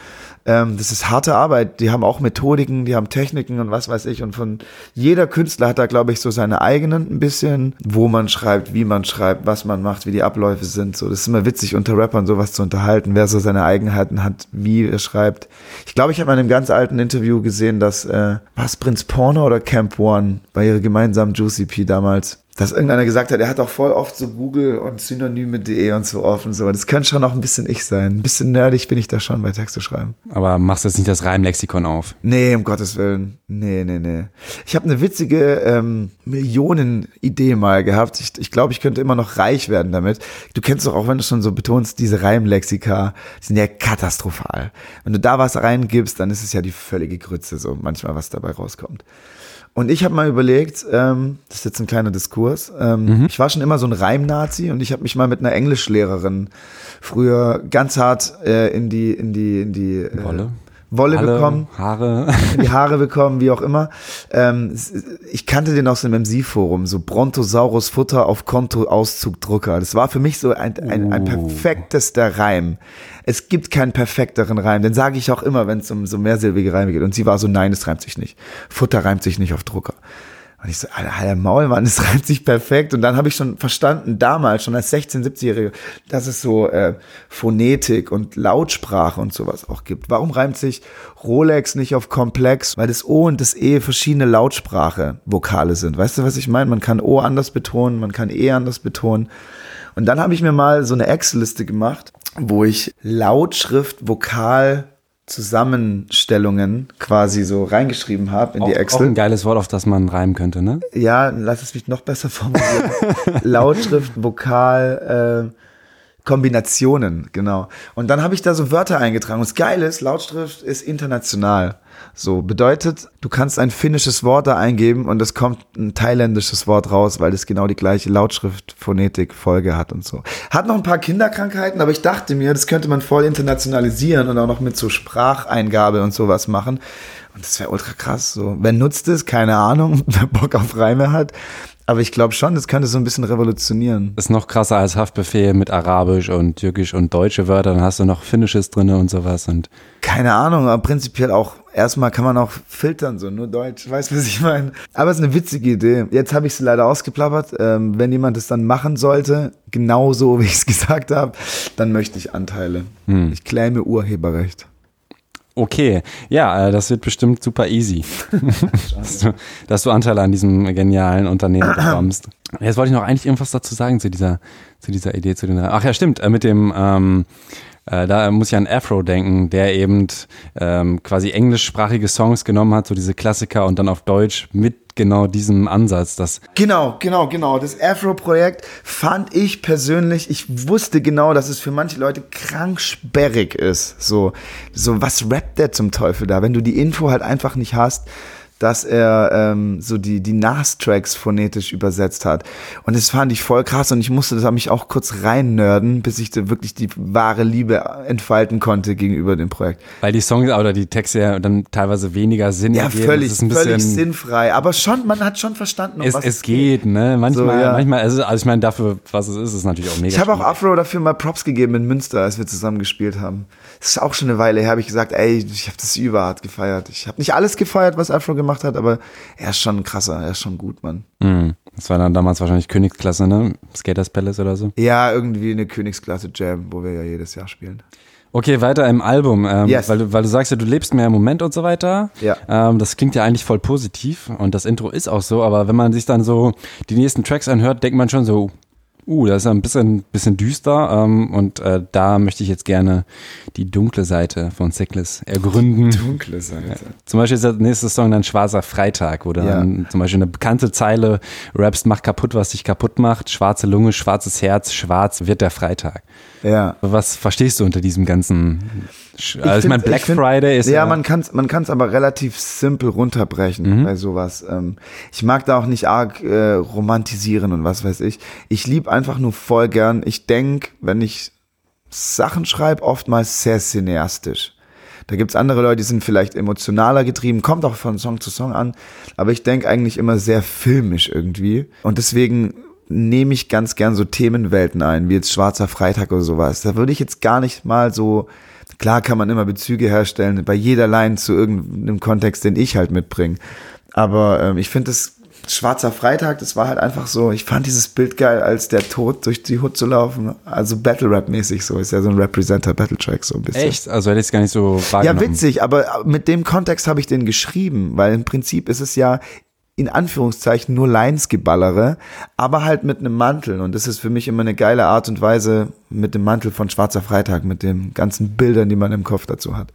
ähm, das ist harte Arbeit. Die haben auch Methodiken, die haben Techniken und was weiß ich. Und von jeder Künstler hat da, glaube ich, so seine eigenen ein bisschen, wo man schreibt, wie man schreibt, was man macht, wie die Abläufe sind. So, das ist immer witzig, unter Rappern sowas zu unterhalten, wer so seine Eigenheiten hat, wie er schreibt. Ich glaube, ich habe in einem ganz alten Interview gesehen, dass äh, was Prinz Porno oder Camp One bei ihrer gemeinsamen Juicy P damals dass irgendeiner gesagt hat, er hat auch voll oft so Google und Synonyme.de und so offen. So. Das könnte schon auch ein bisschen ich sein. Ein bisschen nerdig bin ich da schon bei Texte schreiben. Aber machst du jetzt nicht das Reimlexikon auf? Nee, um Gottes Willen. Nee, nee, nee. Ich habe eine witzige ähm, Millionen-Idee mal gehabt. Ich, ich glaube, ich könnte immer noch reich werden damit. Du kennst doch auch, wenn du schon so betonst, diese Reimlexika, die sind ja katastrophal. Wenn du da was reingibst, dann ist es ja die völlige Grütze, so manchmal, was dabei rauskommt. Und ich habe mal überlegt, ähm, das ist jetzt ein kleiner Diskurs, ähm, mhm. ich war schon immer so ein Reimnazi und ich habe mich mal mit einer Englischlehrerin früher ganz hart äh, in die in die in die äh, Wolle, Wolle Halle, bekommen, Haare, die Haare bekommen, wie auch immer. Ähm, ich kannte den aus dem MC-Forum, so Brontosaurus Futter auf Konto Auszug Drucker. Das war für mich so ein, ein, ein uh. perfektester Reim es gibt keinen perfekteren Reim. Den sage ich auch immer, wenn es um so mehrsilbige Reime geht. Und sie war so, nein, es reimt sich nicht. Futter reimt sich nicht auf Drucker. Und ich so, alter Maul, Mann, es reimt sich perfekt. Und dann habe ich schon verstanden, damals, schon als 16-, 17-Jährige, dass es so äh, Phonetik und Lautsprache und sowas auch gibt. Warum reimt sich Rolex nicht auf komplex? Weil das O und das E verschiedene Lautsprache-Vokale sind. Weißt du, was ich meine? Man kann O anders betonen, man kann E anders betonen. Und dann habe ich mir mal so eine Excel-Liste gemacht, wo ich Lautschrift, Vokal, Zusammenstellungen quasi so reingeschrieben habe in auch, die Excel. Auch ein geiles Wort, auf das man reimen könnte, ne? Ja, lass es mich noch besser formulieren. Lautschrift, Vokal, äh, Kombinationen, genau. Und dann habe ich da so Wörter eingetragen. Und das Geile ist, Lautschrift ist international. So bedeutet, du kannst ein finnisches Wort da eingeben und es kommt ein thailändisches Wort raus, weil es genau die gleiche Lautschrift, Phonetik, Folge hat und so. Hat noch ein paar Kinderkrankheiten, aber ich dachte mir, das könnte man voll internationalisieren und auch noch mit so Spracheingabe und sowas machen. Und das wäre ultra krass. So, wer nutzt es? Keine Ahnung. Wer Bock auf Reime hat. Aber ich glaube schon, das könnte so ein bisschen revolutionieren. Ist noch krasser als Haftbefehl mit Arabisch und Türkisch und deutsche Wörter. Dann hast du noch Finnisches drin und sowas. Und Keine Ahnung, aber prinzipiell auch, erstmal kann man auch filtern, so nur Deutsch. Weißt du, was ich meine? Aber es ist eine witzige Idee. Jetzt habe ich es leider ausgeplappert. Ähm, wenn jemand es dann machen sollte, genauso wie ich es gesagt habe, dann möchte ich Anteile. Hm. Ich claime Urheberrecht. Okay, ja, äh, das wird bestimmt super easy, dass, du, dass du Anteile an diesem genialen Unternehmen bekommst. Jetzt wollte ich noch eigentlich irgendwas dazu sagen zu dieser, zu dieser Idee, zu den. Ach ja, stimmt, äh, mit dem ähm, Äh, da muss ich an Afro denken, der eben ähm, quasi englischsprachige Songs genommen hat, so diese Klassiker und dann auf Deutsch mit genau diesem Ansatz. Das genau, genau, genau. Das Afro-Projekt fand ich persönlich, ich wusste genau, dass es für manche Leute krank sperrig ist. So, so was rappt der zum Teufel da, wenn du die Info halt einfach nicht hast dass er ähm, so die, die Nas-Tracks phonetisch übersetzt hat. Und das fand ich voll krass und ich musste das mich auch kurz rein nerden, bis ich da wirklich die wahre Liebe entfalten konnte gegenüber dem Projekt. Weil die Songs oder die Texte ja dann teilweise weniger Sinn Ja, ergeben. völlig, völlig sinnfrei. Aber schon, man hat schon verstanden, um es, was es geht. Ne? Manchmal, so, ja. manchmal, also, also ich meine, dafür, was es ist, ist natürlich auch mega. Ich habe auch Afro dafür mal Props gegeben in Münster, als wir zusammen gespielt haben. Das ist auch schon eine Weile her, habe ich gesagt, ey, ich habe das überhart gefeiert. Ich habe nicht alles gefeiert, was Afro gemacht gemacht hat, aber er ist schon krasser, er ist schon gut, Mann. Mhm. Das war dann damals wahrscheinlich Königsklasse, ne? Skaters Palace oder so? Ja, irgendwie eine Königsklasse Jam, wo wir ja jedes Jahr spielen. Okay, weiter im Album, ähm, yes. weil, du, weil du sagst ja, du lebst mehr im Moment und so weiter. Ja. Ähm, das klingt ja eigentlich voll positiv und das Intro ist auch so, aber wenn man sich dann so die nächsten Tracks anhört, denkt man schon so, Uh, das ist ein bisschen, bisschen düster ähm, und äh, da möchte ich jetzt gerne die dunkle Seite von Sickles ergründen. Dunkle Seite. Ja. Zum Beispiel ist der nächste Song dann Schwarzer Freitag, wo du ja. dann zum Beispiel eine bekannte Zeile rappst, mach kaputt, was dich kaputt macht, schwarze Lunge, schwarzes Herz, schwarz wird der Freitag. Ja. Was verstehst du unter diesem ganzen ich, also ich meine, Black find, Friday ist ja. Ja, man kann es man kann's aber relativ simpel runterbrechen mhm. bei sowas. Ähm, ich mag da auch nicht arg äh, romantisieren und was weiß ich. Ich lieb einfach nur voll gern. Ich denk, wenn ich Sachen schreibe, oftmals sehr cineastisch. Da gibt's andere Leute, die sind vielleicht emotionaler getrieben, kommt auch von Song zu Song an, aber ich denk eigentlich immer sehr filmisch irgendwie. Und deswegen nehme ich ganz gern so Themenwelten ein, wie jetzt Schwarzer Freitag oder sowas. Da würde ich jetzt gar nicht mal so Klar kann man immer Bezüge herstellen, bei jeder Line zu irgendeinem Kontext, den ich halt mitbringe. Aber ähm, ich finde das Schwarzer Freitag, das war halt einfach so, ich fand dieses Bild geil, als der Tod durch die Hut zu laufen. Also Battle Rap mäßig so, ist ja so ein Representer Battle Track so ein bisschen. Echt? Also hätte ich es gar nicht so wahrgenommen. Ja, witzig, aber mit dem Kontext habe ich den geschrieben, weil im Prinzip ist es ja in Anführungszeichen nur Linesgeballere, aber halt mit einem Mantel. Und das ist für mich immer eine geile Art und Weise mit dem Mantel von Schwarzer Freitag, mit den ganzen Bildern, die man im Kopf dazu hat.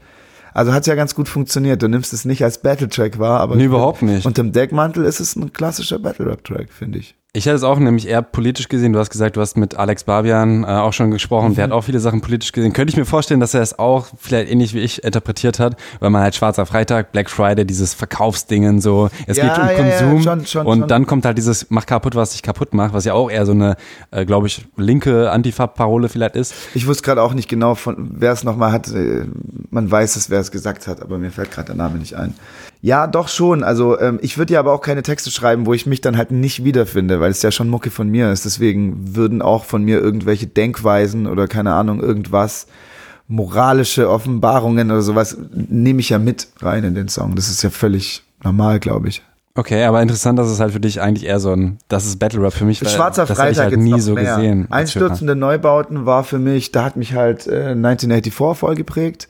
Also hat es ja ganz gut funktioniert. Du nimmst es nicht als Battle-Track wahr, aber nee, überhaupt nicht. Und im Deckmantel ist es ein klassischer Battle-Rap-Track, finde ich. Ich hätte es auch nämlich eher politisch gesehen. Du hast gesagt, du hast mit Alex Barbian äh, auch schon gesprochen. Mhm. Der hat auch viele Sachen politisch gesehen. Könnte ich mir vorstellen, dass er es auch vielleicht ähnlich wie ich interpretiert hat, weil man halt Schwarzer Freitag, Black Friday, dieses Verkaufsdingen so. Es ja, geht um ja, Konsum ja, schon, schon, und schon. dann kommt halt dieses Mach kaputt, was dich kaputt macht, was ja auch eher so eine, äh, glaube ich, linke Antifa-Parole vielleicht ist. Ich wusste gerade auch nicht genau, von wer es nochmal hat. Äh, man weiß es, wer es gesagt hat, aber mir fällt gerade der Name nicht ein. Ja, doch schon. Also ähm, ich würde ja aber auch keine Texte schreiben, wo ich mich dann halt nicht wiederfinde, weil es ja schon Mucke von mir ist. Deswegen würden auch von mir irgendwelche Denkweisen oder keine Ahnung, irgendwas, moralische Offenbarungen oder sowas, nehme ich ja mit rein in den Song. Das ist ja völlig normal, glaube ich. Okay, aber interessant, dass es halt für dich eigentlich eher so ein, das ist Battle Rap für mich. Schwarzer das Freitag ich halt nie so mehr. gesehen. Einstürzende Neubauten war für mich, da hat mich halt äh, 1984 voll geprägt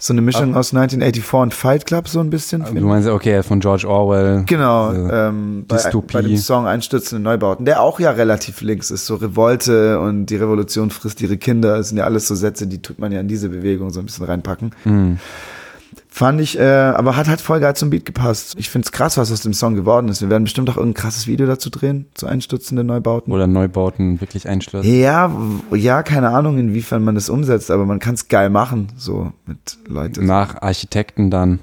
so eine Mischung aus 1984 und Fight Club so ein bisschen. Du meinst, okay, von George Orwell. Genau, ähm, bei, bei, dem Song Einstürzende Neubauten, der auch ja relativ links ist, so Revolte und die Revolution frisst ihre Kinder, das sind ja alles so Sätze, die tut man ja in diese Bewegung so ein bisschen reinpacken. Mhm. Fand ich, äh, aber hat halt voll geil zum Beat gepasst. Ich find's krass, was aus dem Song geworden ist. Wir werden bestimmt auch irgendein krasses Video dazu drehen, zu einstürzenden Neubauten. Oder Neubauten wirklich einstürzen. Ja, ja, keine Ahnung, inwiefern man das umsetzt, aber man kann's geil machen, so mit Leuten. Nach Architekten dann.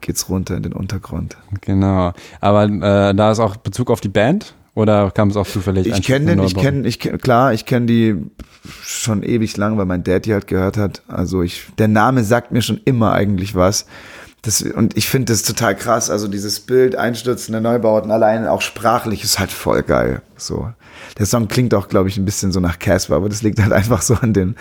Geht's runter in den Untergrund. Genau. Aber äh, da ist auch Bezug auf die Band? Oder kam es auch zufällig? Ich kenne den, ich kenne, ich kenn, klar, ich kenne die schon ewig lang, weil mein Dad die halt gehört hat. Also ich, der Name sagt mir schon immer eigentlich was. Das, und ich finde das total krass. Also dieses Bild, einstürzende Neubauten, allein auch sprachlich ist halt voll geil. So. Der Song klingt auch, glaube ich, ein bisschen so nach Casper, aber das liegt halt einfach so an den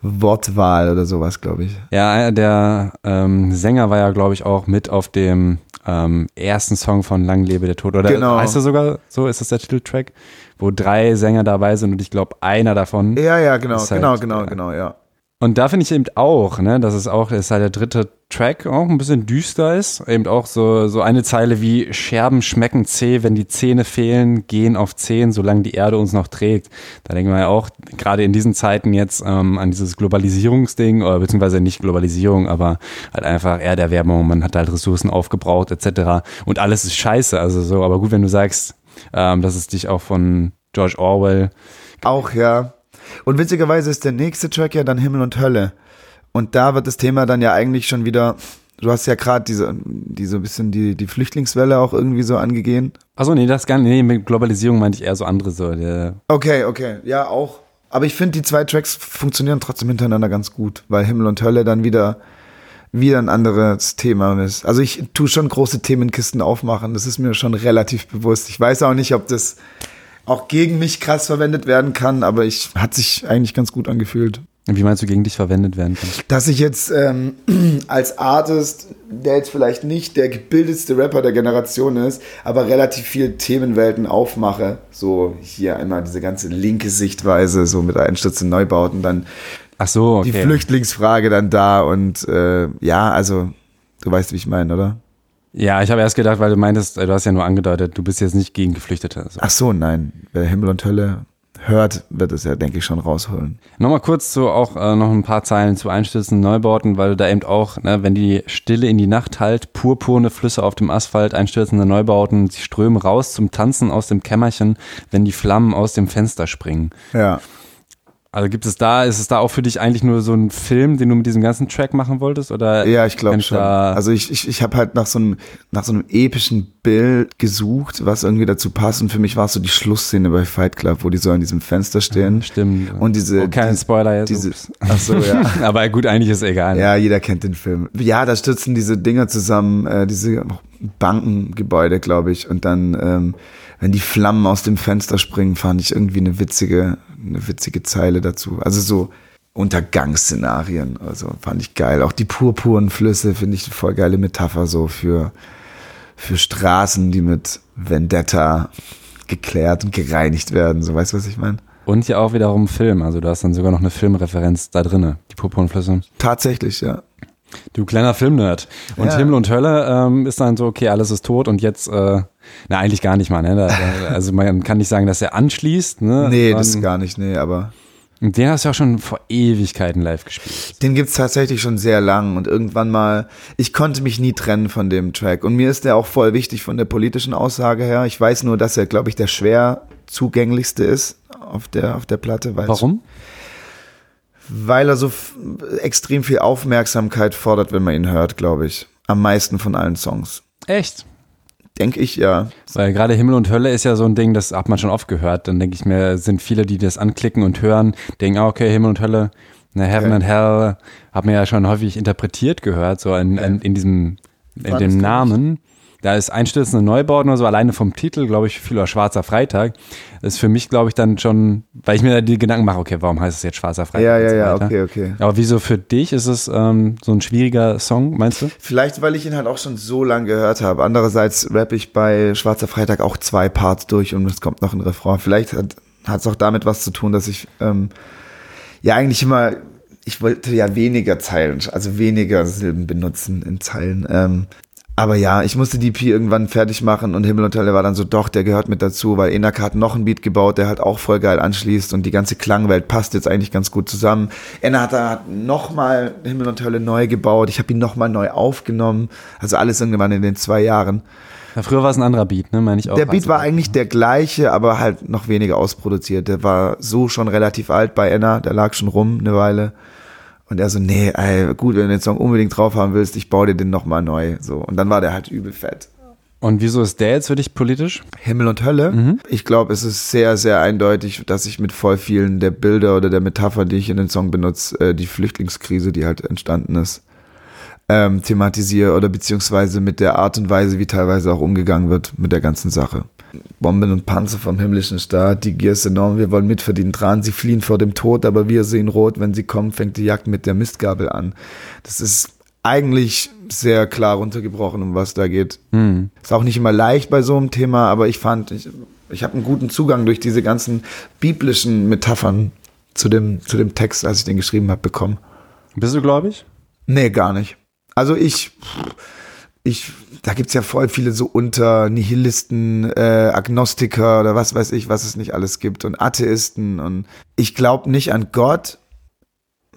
Wortwahl oder sowas, glaube ich. Ja, der ähm, Sänger war ja, glaube ich, auch mit auf dem ähm, ersten Song von Lang lebe der Tod. Oder genau. heißt er sogar so? Ist das der Titeltrack? Wo drei Sänger dabei sind und ich glaube, einer davon. Ja, ja, genau, halt, genau, genau, genau, ja. Und da finde ich eben auch, ne, dass es auch, ist halt der dritte Track auch ein bisschen düster ist. Eben auch so, so eine Zeile wie Scherben schmecken zäh, wenn die Zähne fehlen, gehen auf Zehen, solange die Erde uns noch trägt. Da denken wir ja auch gerade in diesen Zeiten jetzt ähm, an dieses Globalisierungsding, oder beziehungsweise nicht Globalisierung, aber halt einfach Erderwärmung, man hat halt Ressourcen aufgebraucht, etc. Und alles ist scheiße. Also so, aber gut, wenn du sagst, ähm, dass es dich auch von George Orwell. Auch, ja. Und witzigerweise ist der nächste Track ja dann Himmel und Hölle. Und da wird das Thema dann ja eigentlich schon wieder, du hast ja gerade diese, diese bisschen die, die Flüchtlingswelle auch irgendwie so angegeben. Achso, nee, das gar nicht. Nee, mit Globalisierung meinte ich eher so andere so. Okay, okay, ja, auch. Aber ich finde, die zwei Tracks funktionieren trotzdem hintereinander ganz gut, weil Himmel und Hölle dann wieder, wieder ein anderes Thema ist. Also ich tue schon große Themenkisten aufmachen, das ist mir schon relativ bewusst. Ich weiß auch nicht, ob das auch gegen mich krass verwendet werden kann, aber ich hat sich eigentlich ganz gut angefühlt. Wie meinst du, gegen dich verwendet werden kann? Dass ich jetzt ähm, als Artist, der jetzt vielleicht nicht der gebildetste Rapper der Generation ist, aber relativ viel Themenwelten aufmache. So hier einmal diese ganze linke Sichtweise, so mit Einstürzen, Neubauten, dann Ach so, okay. die Flüchtlingsfrage dann da und äh, ja, also du weißt, wie ich meine, oder? Ja, ich habe erst gedacht, weil du meintest, du hast ja nur angedeutet, du bist jetzt nicht gegen Geflüchtete. So. Ach so, nein. Wer Himmel und Hölle hört, wird es ja, denke ich, schon rausholen. Nochmal kurz so auch äh, noch ein paar Zeilen zu Einstürzen, Neubauten, weil du da eben auch, ne, wenn die Stille in die Nacht halt, purpurne Flüsse auf dem Asphalt, einstürzende Neubauten, sie strömen raus zum Tanzen aus dem Kämmerchen, wenn die Flammen aus dem Fenster springen. Ja. Also gibt es da, ist es da auch für dich eigentlich nur so ein Film, den du mit diesem ganzen Track machen wolltest? Oder ja, ich glaube schon. Also ich, ich, ich habe halt nach so, einem, nach so einem epischen Bild gesucht, was irgendwie dazu passt. Und für mich war es so die Schlussszene bei Fight Club, wo die so an diesem Fenster stehen. Ja, stimmt. Und diese. Oh, kein die, Spoiler jetzt. Diese, ach so, ja. Aber gut, eigentlich ist es egal. Ja, jeder kennt den Film. Ja, da stürzen diese Dinger zusammen, äh, diese Bankengebäude, glaube ich. Und dann, ähm, wenn die Flammen aus dem Fenster springen, fand ich irgendwie eine witzige, eine witzige Zeile dazu. Also so Untergangsszenarien, also fand ich geil. Auch die purpuren Flüsse finde ich eine voll geile Metapher so für, für Straßen, die mit Vendetta geklärt und gereinigt werden. So weißt du, was ich meine? Und ja auch wiederum Film. Also du hast dann sogar noch eine Filmreferenz da drinne, die purpuren Flüsse. Tatsächlich, ja. Du kleiner Filmnerd. Und ja. Himmel und Hölle ähm, ist dann so, okay, alles ist tot und jetzt, äh, na eigentlich gar nicht mal, ne? Da, da, also man kann nicht sagen, dass er anschließt, ne? Nee, das ist gar nicht, nee, aber. Und den hast du auch schon vor Ewigkeiten live gespielt. Den gibt's tatsächlich schon sehr lang und irgendwann mal, ich konnte mich nie trennen von dem Track. Und mir ist der auch voll wichtig von der politischen Aussage her. Ich weiß nur, dass er, glaube ich, der schwer zugänglichste ist auf der, auf der Platte. Warum? Ich, weil er so extrem viel Aufmerksamkeit fordert, wenn man ihn hört, glaube ich. Am meisten von allen Songs. Echt? Denke ich, ja. Weil gerade Himmel und Hölle ist ja so ein Ding, das hat man schon oft gehört. Dann denke ich mir, sind viele, die das anklicken und hören, denken, ah, okay, Himmel und Hölle, na, Heaven okay. and Hell, hat man ja schon häufig interpretiert gehört, so in, in, in diesem, in dem Namen. Da ist einstürzende Neubauten oder so, alleine vom Titel, glaube ich, viel oder Schwarzer Freitag. Das ist für mich, glaube ich, dann schon, weil ich mir da die Gedanken mache, okay, warum heißt es jetzt Schwarzer Freitag? Ja, ja, so ja, okay, okay. Aber wieso für dich ist es ähm, so ein schwieriger Song, meinst du? Vielleicht, weil ich ihn halt auch schon so lange gehört habe. Andererseits rappe ich bei Schwarzer Freitag auch zwei Parts durch und es kommt noch ein Refrain. Vielleicht hat es auch damit was zu tun, dass ich ähm, ja eigentlich immer ich wollte ja weniger Zeilen, also weniger Silben benutzen in Zeilen. Ähm, aber ja, ich musste die EP irgendwann fertig machen und Himmel und Hölle war dann so, doch, der gehört mit dazu, weil Enak hat noch ein Beat gebaut, der halt auch voll geil anschließt und die ganze Klangwelt passt jetzt eigentlich ganz gut zusammen. Enna hat da nochmal Himmel und Hölle neu gebaut, ich habe ihn nochmal neu aufgenommen, also alles irgendwann in den zwei Jahren. Ja, früher war es ein anderer Beat, ne, meine ich auch. Der Beat war eigentlich der gleiche, aber halt noch weniger ausproduziert. Der war so schon relativ alt bei Enna, der lag schon rum eine Weile. Und er so, nee, ey, gut, wenn du den Song unbedingt drauf haben willst, ich baue dir den nochmal neu. So. Und dann war der halt übel fett. Und wieso ist der jetzt für dich politisch? Himmel und Hölle. Mhm. Ich glaube, es ist sehr, sehr eindeutig, dass ich mit voll vielen der Bilder oder der Metapher, die ich in den Song benutze, äh, die Flüchtlingskrise, die halt entstanden ist, ähm, thematisiere oder beziehungsweise mit der Art und Weise, wie teilweise auch umgegangen wird mit der ganzen Sache. Bomben und Panzer vom himmlischen Staat, die Gier ist enorm, wir wollen mitverdienen dran, sie fliehen vor dem Tod, aber wir sehen rot, wenn sie kommen, fängt die Jagd mit der Mistgabel an. Das ist eigentlich sehr klar runtergebrochen, um was da geht. Mhm. Ist auch nicht immer leicht bei so einem Thema, aber ich fand, ich, ich habe einen guten Zugang durch diese ganzen biblischen Metaphern zu dem, zu dem Text, als ich den geschrieben habe, bekommen. Bist du gläubig? Nee, gar nicht. Also ich, ich, da gibt's ja voll viele so unter Nihilisten, äh, Agnostiker oder was weiß ich, was es nicht alles gibt und Atheisten und ich glaube nicht an Gott.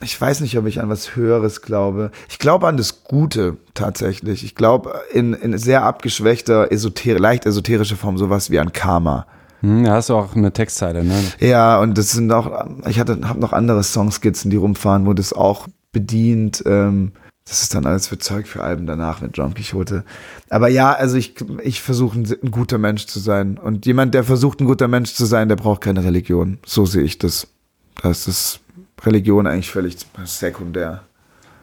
Ich weiß nicht, ob ich an was Höheres glaube. Ich glaube an das Gute tatsächlich. Ich glaube in, in sehr abgeschwächter, esoter leicht esoterische Form, sowas wie an Karma. Hm, da hast du auch eine Textzeile, ne? Ja, und das sind auch, ich hatte, habe noch andere Songskizzen, die rumfahren, wo das auch bedient. Ähm, das ist dann alles für Zeug für Alben danach mit John Quixote. Aber ja, also ich, ich versuche ein, ein, guter Mensch zu sein. Und jemand, der versucht, ein guter Mensch zu sein, der braucht keine Religion. So sehe ich das. Da ist das Religion eigentlich völlig sekundär.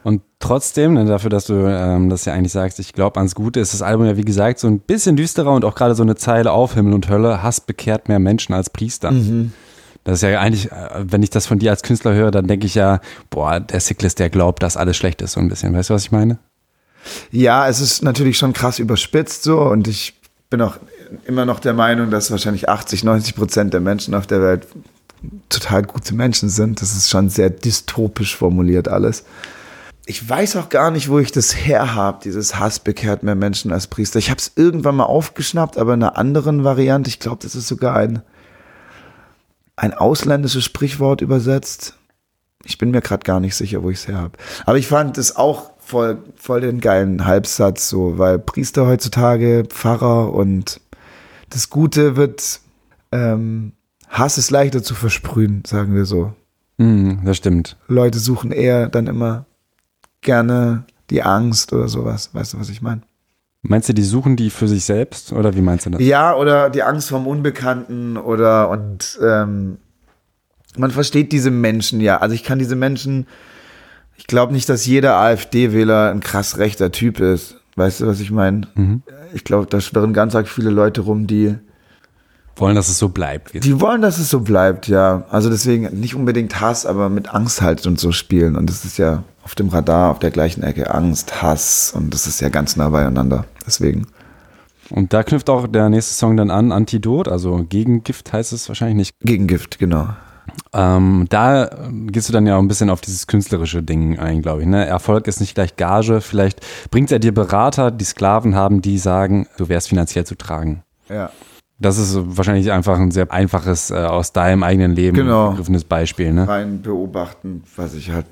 Und trotzdem, ne, dafür, dass du ähm, das ja eigentlich sagst, ich glaube ans Gute, ist das Album ja wie gesagt so ein bisschen düsterer und auch gerade so eine Zeile auf Himmel und Hölle, Hass bekehrt mehr Menschen als Priester. Mhm. Das ist ja eigentlich, äh, wenn ich das von dir als Künstler höre, dann denke ich ja, boah, der Cyclist, der glaubt, dass alles schlecht ist, so ein bisschen. Weißt du, was ich meine? Ja, es ist natürlich schon krass überspitzt so und ich bin auch immer noch der Meinung, dass wahrscheinlich 80, 90 Prozent der Menschen auf der Welt total gute Menschen sind. Das ist schon sehr dystopisch formuliert alles. Ich weiß auch gar nicht, wo ich das her habe, dieses Hass bekehrt mehr Menschen als Priester. Ich habe es irgendwann mal aufgeschnappt, aber in einer anderen Variante. Ich glaube, das ist sogar ein ein ausländisches Sprichwort übersetzt. Ich bin mir gerade gar nicht sicher, wo ich es her habe. Aber ich fand es auch voll, voll den geilen Halbsatz, so, weil Priester heutzutage, Pfarrer und das Gute wird, ähm, Hass ist leichter zu versprühen, sagen wir so. Mm, das stimmt. Leute suchen eher dann immer gerne die Angst oder sowas. Weißt du, was ich meine? Meinst du, die suchen die für sich selbst oder wie meinst du das? Ja, oder die Angst vom Unbekannten oder und ähm, man versteht diese Menschen ja. Also ich kann diese Menschen, ich glaube nicht, dass jeder AfD-Wähler ein krass rechter Typ ist. Weißt du, was ich meine? Mhm. Ich glaube, da schwirren ganz arg viele Leute rum, die wollen, dass es so bleibt. Die wollen, dass es so bleibt, ja. Also deswegen nicht unbedingt Hass, aber mit Angst halt und so spielen. Und das ist ja auf dem Radar auf der gleichen Ecke Angst, Hass und das ist ja ganz nah beieinander. Deswegen. Und da knüpft auch der nächste Song dann an, Antidot, also Gegengift heißt es wahrscheinlich nicht. Gegengift, genau. Ähm, da gehst du dann ja auch ein bisschen auf dieses künstlerische Ding ein, glaube ich. Ne? Erfolg ist nicht gleich Gage. Vielleicht bringt er dir Berater, die Sklaven haben, die sagen, du wärst finanziell zu tragen. Ja. Das ist wahrscheinlich einfach ein sehr einfaches, äh, aus deinem eigenen Leben genau. begriffenes Beispiel. Ne? Rein beobachten, was ich halt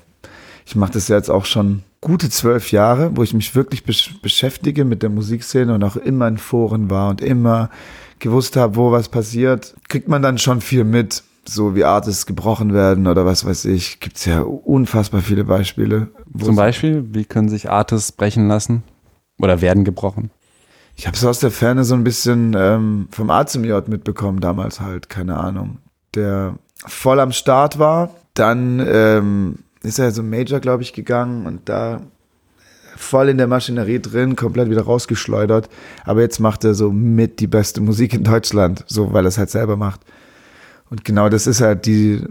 ich mache das ja jetzt auch schon gute zwölf Jahre, wo ich mich wirklich besch beschäftige mit der Musikszene und auch immer in Foren war und immer gewusst habe, wo was passiert, kriegt man dann schon viel mit, so wie Artists gebrochen werden oder was weiß ich. Gibt es ja unfassbar viele Beispiele. Zum Beispiel, wie können sich Artists brechen lassen oder werden gebrochen? Ich habe es aus der Ferne so ein bisschen ähm, vom A zum J mitbekommen, damals halt, keine Ahnung. Der voll am Start war, dann ähm, ist er so Major, glaube ich, gegangen und da voll in der Maschinerie drin, komplett wieder rausgeschleudert. Aber jetzt macht er so mit die beste Musik in Deutschland, so weil er es halt selber macht. Und genau das ist halt, die,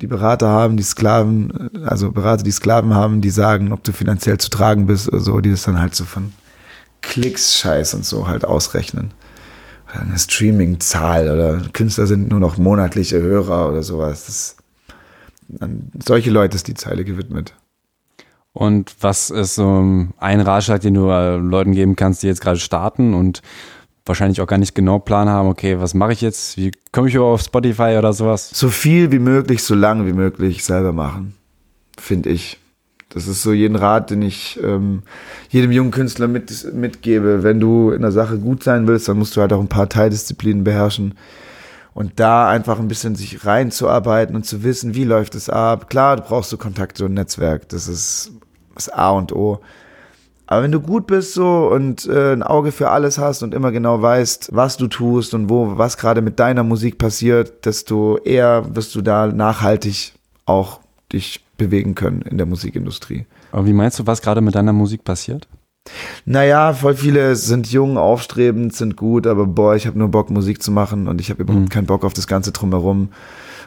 die Berater haben, die Sklaven, also Berater, die Sklaven haben, die sagen, ob du finanziell zu tragen bist oder so, die das dann halt so von Klicks, Scheiß und so halt ausrechnen. Oder eine Streaming-Zahl oder Künstler sind nur noch monatliche Hörer oder sowas. Das an solche Leute ist die Zeile gewidmet. Und was ist so ein Ratschlag, den du äh, Leuten geben kannst, die jetzt gerade starten und wahrscheinlich auch gar nicht genau Plan haben, okay, was mache ich jetzt? Wie komme ich auf Spotify oder sowas? So viel wie möglich, so lange wie möglich selber machen, finde ich. Das ist so jeden Rat, den ich ähm, jedem jungen Künstler mit, mitgebe. Wenn du in der Sache gut sein willst, dann musst du halt auch ein paar Teildisziplinen beherrschen. Und da einfach ein bisschen sich reinzuarbeiten und zu wissen, wie läuft es ab. Klar, du brauchst so Kontakte und Netzwerk. Das ist das A und O. Aber wenn du gut bist so und äh, ein Auge für alles hast und immer genau weißt, was du tust und wo, was gerade mit deiner Musik passiert, desto eher wirst du da nachhaltig auch dich bewegen können in der Musikindustrie. Aber wie meinst du, was gerade mit deiner Musik passiert? Naja, voll viele sind jung, aufstrebend, sind gut, aber boah, ich habe nur Bock, Musik zu machen und ich habe überhaupt mhm. keinen Bock auf das Ganze drumherum.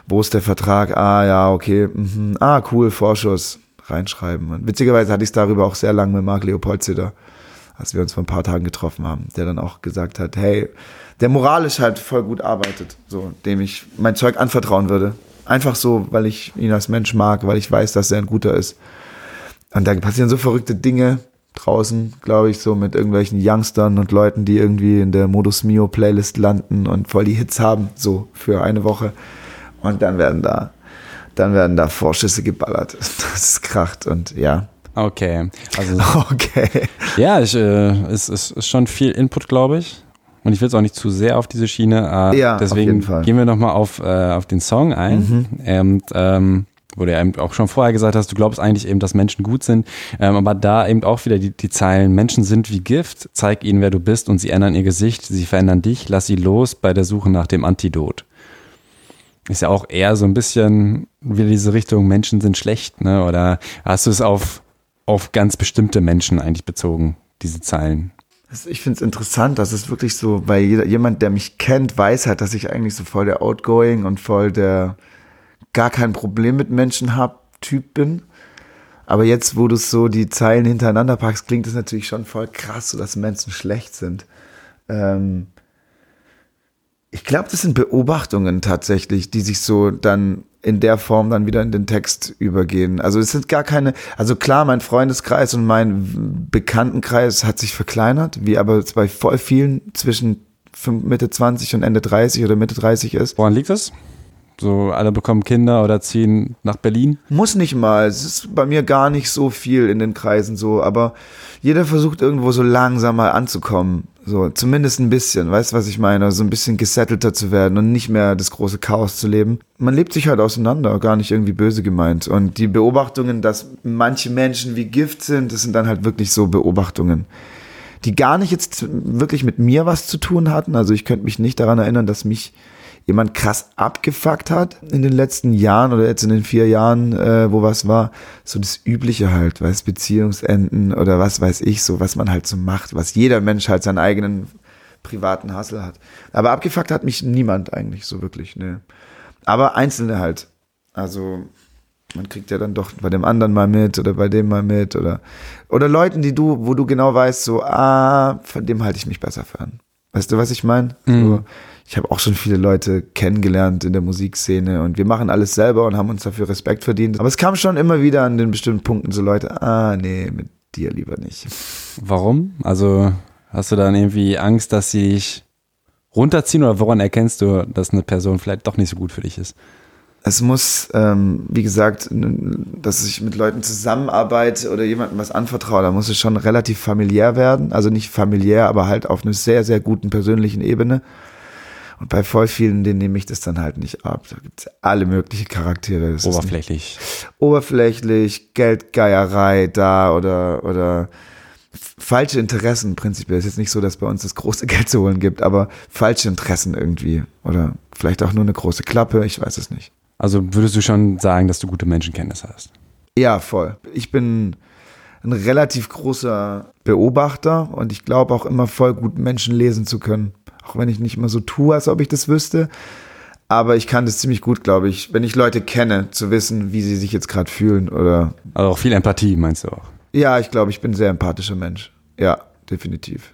Wo ist der Vertrag? Ah, ja, okay. Mhm. Ah, cool, Vorschuss. Reinschreiben. Und witzigerweise hatte ich es darüber auch sehr lange mit Marc Leopold Zitter, als wir uns vor ein paar Tagen getroffen haben, der dann auch gesagt hat, hey, der moralisch halt voll gut arbeitet, so, dem ich mein Zeug anvertrauen würde. Einfach so, weil ich ihn als Mensch mag, weil ich weiß, dass er ein guter ist. Und da passieren so verrückte Dinge draußen, glaube ich, so mit irgendwelchen Youngstern und Leuten, die irgendwie in der Modus Mio Playlist landen und voll die Hits haben, so für eine Woche. Und dann werden da, dann werden da Vorschüsse geballert. Das kracht und ja. Okay. Also, Okay. ja, ich, äh, es ist, ist schon viel Input, glaube ich. Und ich will es auch nicht zu sehr auf diese Schiene. Äh, Ja, auf deswegen jeden Fall. gehen wir nochmal auf, äh, auf den Song ein. Und, ähm, wo du ja eben auch schon vorher gesagt hast, du glaubst eigentlich eben, dass Menschen gut sind. Ähm, aber da eben auch wieder die, die Zeilen, Menschen sind wie Gift, zeig ihnen, wer du bist und sie ändern ihr Gesicht, sie verändern dich, lass sie los bei der Suche nach dem Antidot. Ist ja auch eher so ein bisschen wieder diese Richtung, Menschen sind schlecht, ne? Oder hast du es auf, auf ganz bestimmte Menschen eigentlich bezogen, diese Zeilen? Ich finde es interessant, dass es wirklich so, weil jeder, jemand, der mich kennt, weiß halt, dass ich eigentlich so voll der Outgoing und voll der gar kein Problem mit Menschen hab Typ bin. Aber jetzt, wo du so die Zeilen hintereinander packst, klingt es natürlich schon voll krass, so dass Menschen schlecht sind. Ähm ich glaube, das sind Beobachtungen tatsächlich, die sich so dann in der Form dann wieder in den Text übergehen. Also es sind gar keine, also klar, mein Freundeskreis und mein Bekanntenkreis hat sich verkleinert, wie aber bei voll vielen zwischen Mitte 20 und Ende 30 oder Mitte 30 ist. Woran liegt das? So, alle bekommen Kinder oder ziehen nach Berlin? Muss nicht mal. Es ist bei mir gar nicht so viel in den Kreisen so, aber jeder versucht irgendwo so langsam mal anzukommen. So, zumindest ein bisschen, weißt du, was ich meine? So ein bisschen gesettelter zu werden und nicht mehr das große Chaos zu leben. Man lebt sich halt auseinander, gar nicht irgendwie böse gemeint. Und die Beobachtungen, dass manche Menschen wie Gift sind, das sind dann halt wirklich so Beobachtungen, die gar nicht jetzt wirklich mit mir was zu tun hatten. Also ich könnte mich nicht daran erinnern, dass mich jemand krass abgefuckt hat in den letzten Jahren oder jetzt in den vier Jahren, äh, wo was war, so das Übliche halt, weiß Beziehungsenden oder was weiß ich, so was man halt so macht, was jeder Mensch halt seinen eigenen privaten Hassel hat. Aber abgefuckt hat mich niemand eigentlich so wirklich, ne. Aber Einzelne halt. Also man kriegt ja dann doch bei dem anderen mal mit oder bei dem mal mit oder oder Leuten, die du, wo du genau weißt, so ah, von dem halte ich mich besser fern. Weißt du, was ich meine? So, ich habe auch schon viele Leute kennengelernt in der Musikszene und wir machen alles selber und haben uns dafür Respekt verdient. Aber es kam schon immer wieder an den bestimmten Punkten so Leute, ah, nee, mit dir lieber nicht. Warum? Also hast du dann irgendwie Angst, dass sie dich runterziehen oder woran erkennst du, dass eine Person vielleicht doch nicht so gut für dich ist? Es muss, ähm, wie gesagt, dass ich mit Leuten zusammenarbeite oder jemandem was anvertraue, da muss es schon relativ familiär werden. Also nicht familiär, aber halt auf einer sehr, sehr guten persönlichen Ebene. Und bei voll vielen, denen nehme ich das dann halt nicht ab. Da gibt es alle möglichen Charaktere. Das Oberflächlich. oberflächlich, Geldgeierei da oder, oder falsche Interessen prinzipiell. Es ist jetzt nicht so, dass bei uns das große Geld zu holen gibt, aber falsche Interessen irgendwie. Oder vielleicht auch nur eine große Klappe, ich weiß es nicht. Also würdest du schon sagen, dass du gute Menschenkenntnis hast? Ja, voll. Ich bin ein relativ großer Beobachter und ich glaube auch immer voll gut Menschen lesen zu können. Auch wenn ich nicht immer so tue, als ob ich das wüsste. Aber ich kann das ziemlich gut, glaube ich, wenn ich Leute kenne, zu wissen, wie sie sich jetzt gerade fühlen oder Also auch viel Empathie, meinst du auch? Ja, ich glaube, ich bin ein sehr empathischer Mensch. Ja, definitiv.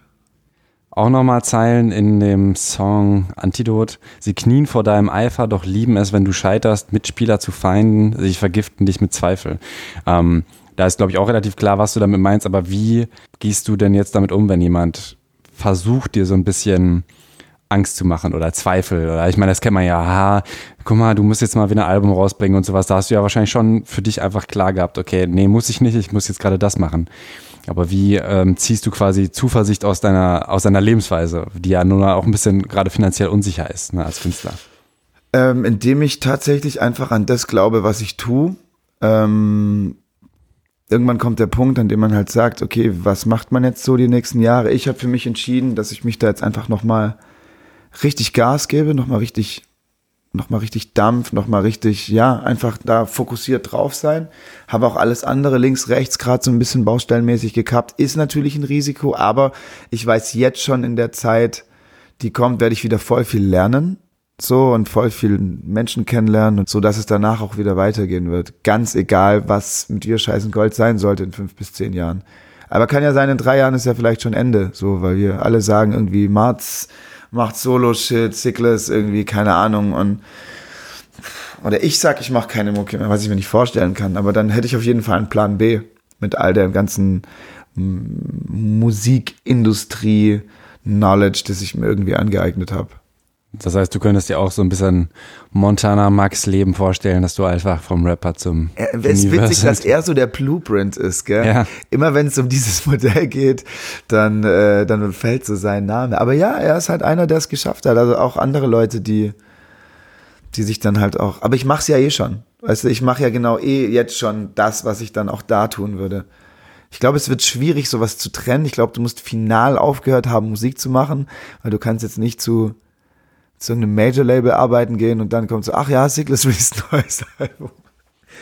Auch nochmal Zeilen in dem Song Antidot. Sie knien vor deinem Eifer, doch lieben es, wenn du scheiterst, Mitspieler zu Feinden, sie vergiften dich mit Zweifel. Ähm, da ist, glaube ich, auch relativ klar, was du damit meinst, aber wie gehst du denn jetzt damit um, wenn jemand versucht, dir so ein bisschen Angst zu machen oder Zweifel? Oder ich meine, das kennt man ja, ha, guck mal, du musst jetzt mal wieder ein Album rausbringen und sowas. Da hast du ja wahrscheinlich schon für dich einfach klar gehabt, okay, nee, muss ich nicht, ich muss jetzt gerade das machen. Aber wie ähm, ziehst du quasi Zuversicht aus deiner, aus deiner Lebensweise, die ja nun mal auch ein bisschen gerade finanziell unsicher ist, ne, als Künstler? Ähm, indem ich tatsächlich einfach an das glaube, was ich tue. Ähm, irgendwann kommt der Punkt, an dem man halt sagt, okay, was macht man jetzt so die nächsten Jahre? Ich habe für mich entschieden, dass ich mich da jetzt einfach nochmal richtig Gas gebe, nochmal richtig, nochmal richtig Dampf, nochmal richtig, ja, einfach da fokussiert drauf sein. Habe auch alles andere links, rechts gerade so ein bisschen baustellenmäßig gekappt. Ist natürlich ein Risiko, aber ich weiß jetzt schon in der Zeit, die kommt, werde ich wieder voll viel lernen. So und voll viel Menschen kennenlernen und so, dass es danach auch wieder weitergehen wird. Ganz egal, was mit wir scheißen Gold sein sollte in fünf bis zehn Jahren. Aber kann ja sein, in drei Jahren ist ja vielleicht schon Ende, so, weil wir alle sagen irgendwie, Marz macht Solo-Shit, Sickles irgendwie, keine Ahnung und oder ich sag, ich mache keine Mucke mehr, was ich mir nicht vorstellen kann, aber dann hätte ich auf jeden Fall einen Plan B mit all der ganzen Musikindustrie Knowledge, das ich mir irgendwie angeeignet habe. Das heißt, du könntest dir auch so ein bisschen Montana Max Leben vorstellen, dass du einfach vom Rapper zum. Es ist witzig, dass er so der Blueprint ist, gell? Ja. Immer wenn es um dieses Modell geht, dann, äh, dann fällt so sein Name. Aber ja, er ist halt einer, der es geschafft hat. Also auch andere Leute, die, die sich dann halt auch. Aber ich mache es ja eh schon. Weißt du, ich mache ja genau eh jetzt schon das, was ich dann auch da tun würde. Ich glaube, es wird schwierig, sowas zu trennen. Ich glaube, du musst final aufgehört haben, Musik zu machen, weil du kannst jetzt nicht zu zu einem Major-Label arbeiten gehen und dann kommt so, ach ja, Sickles released neues Album.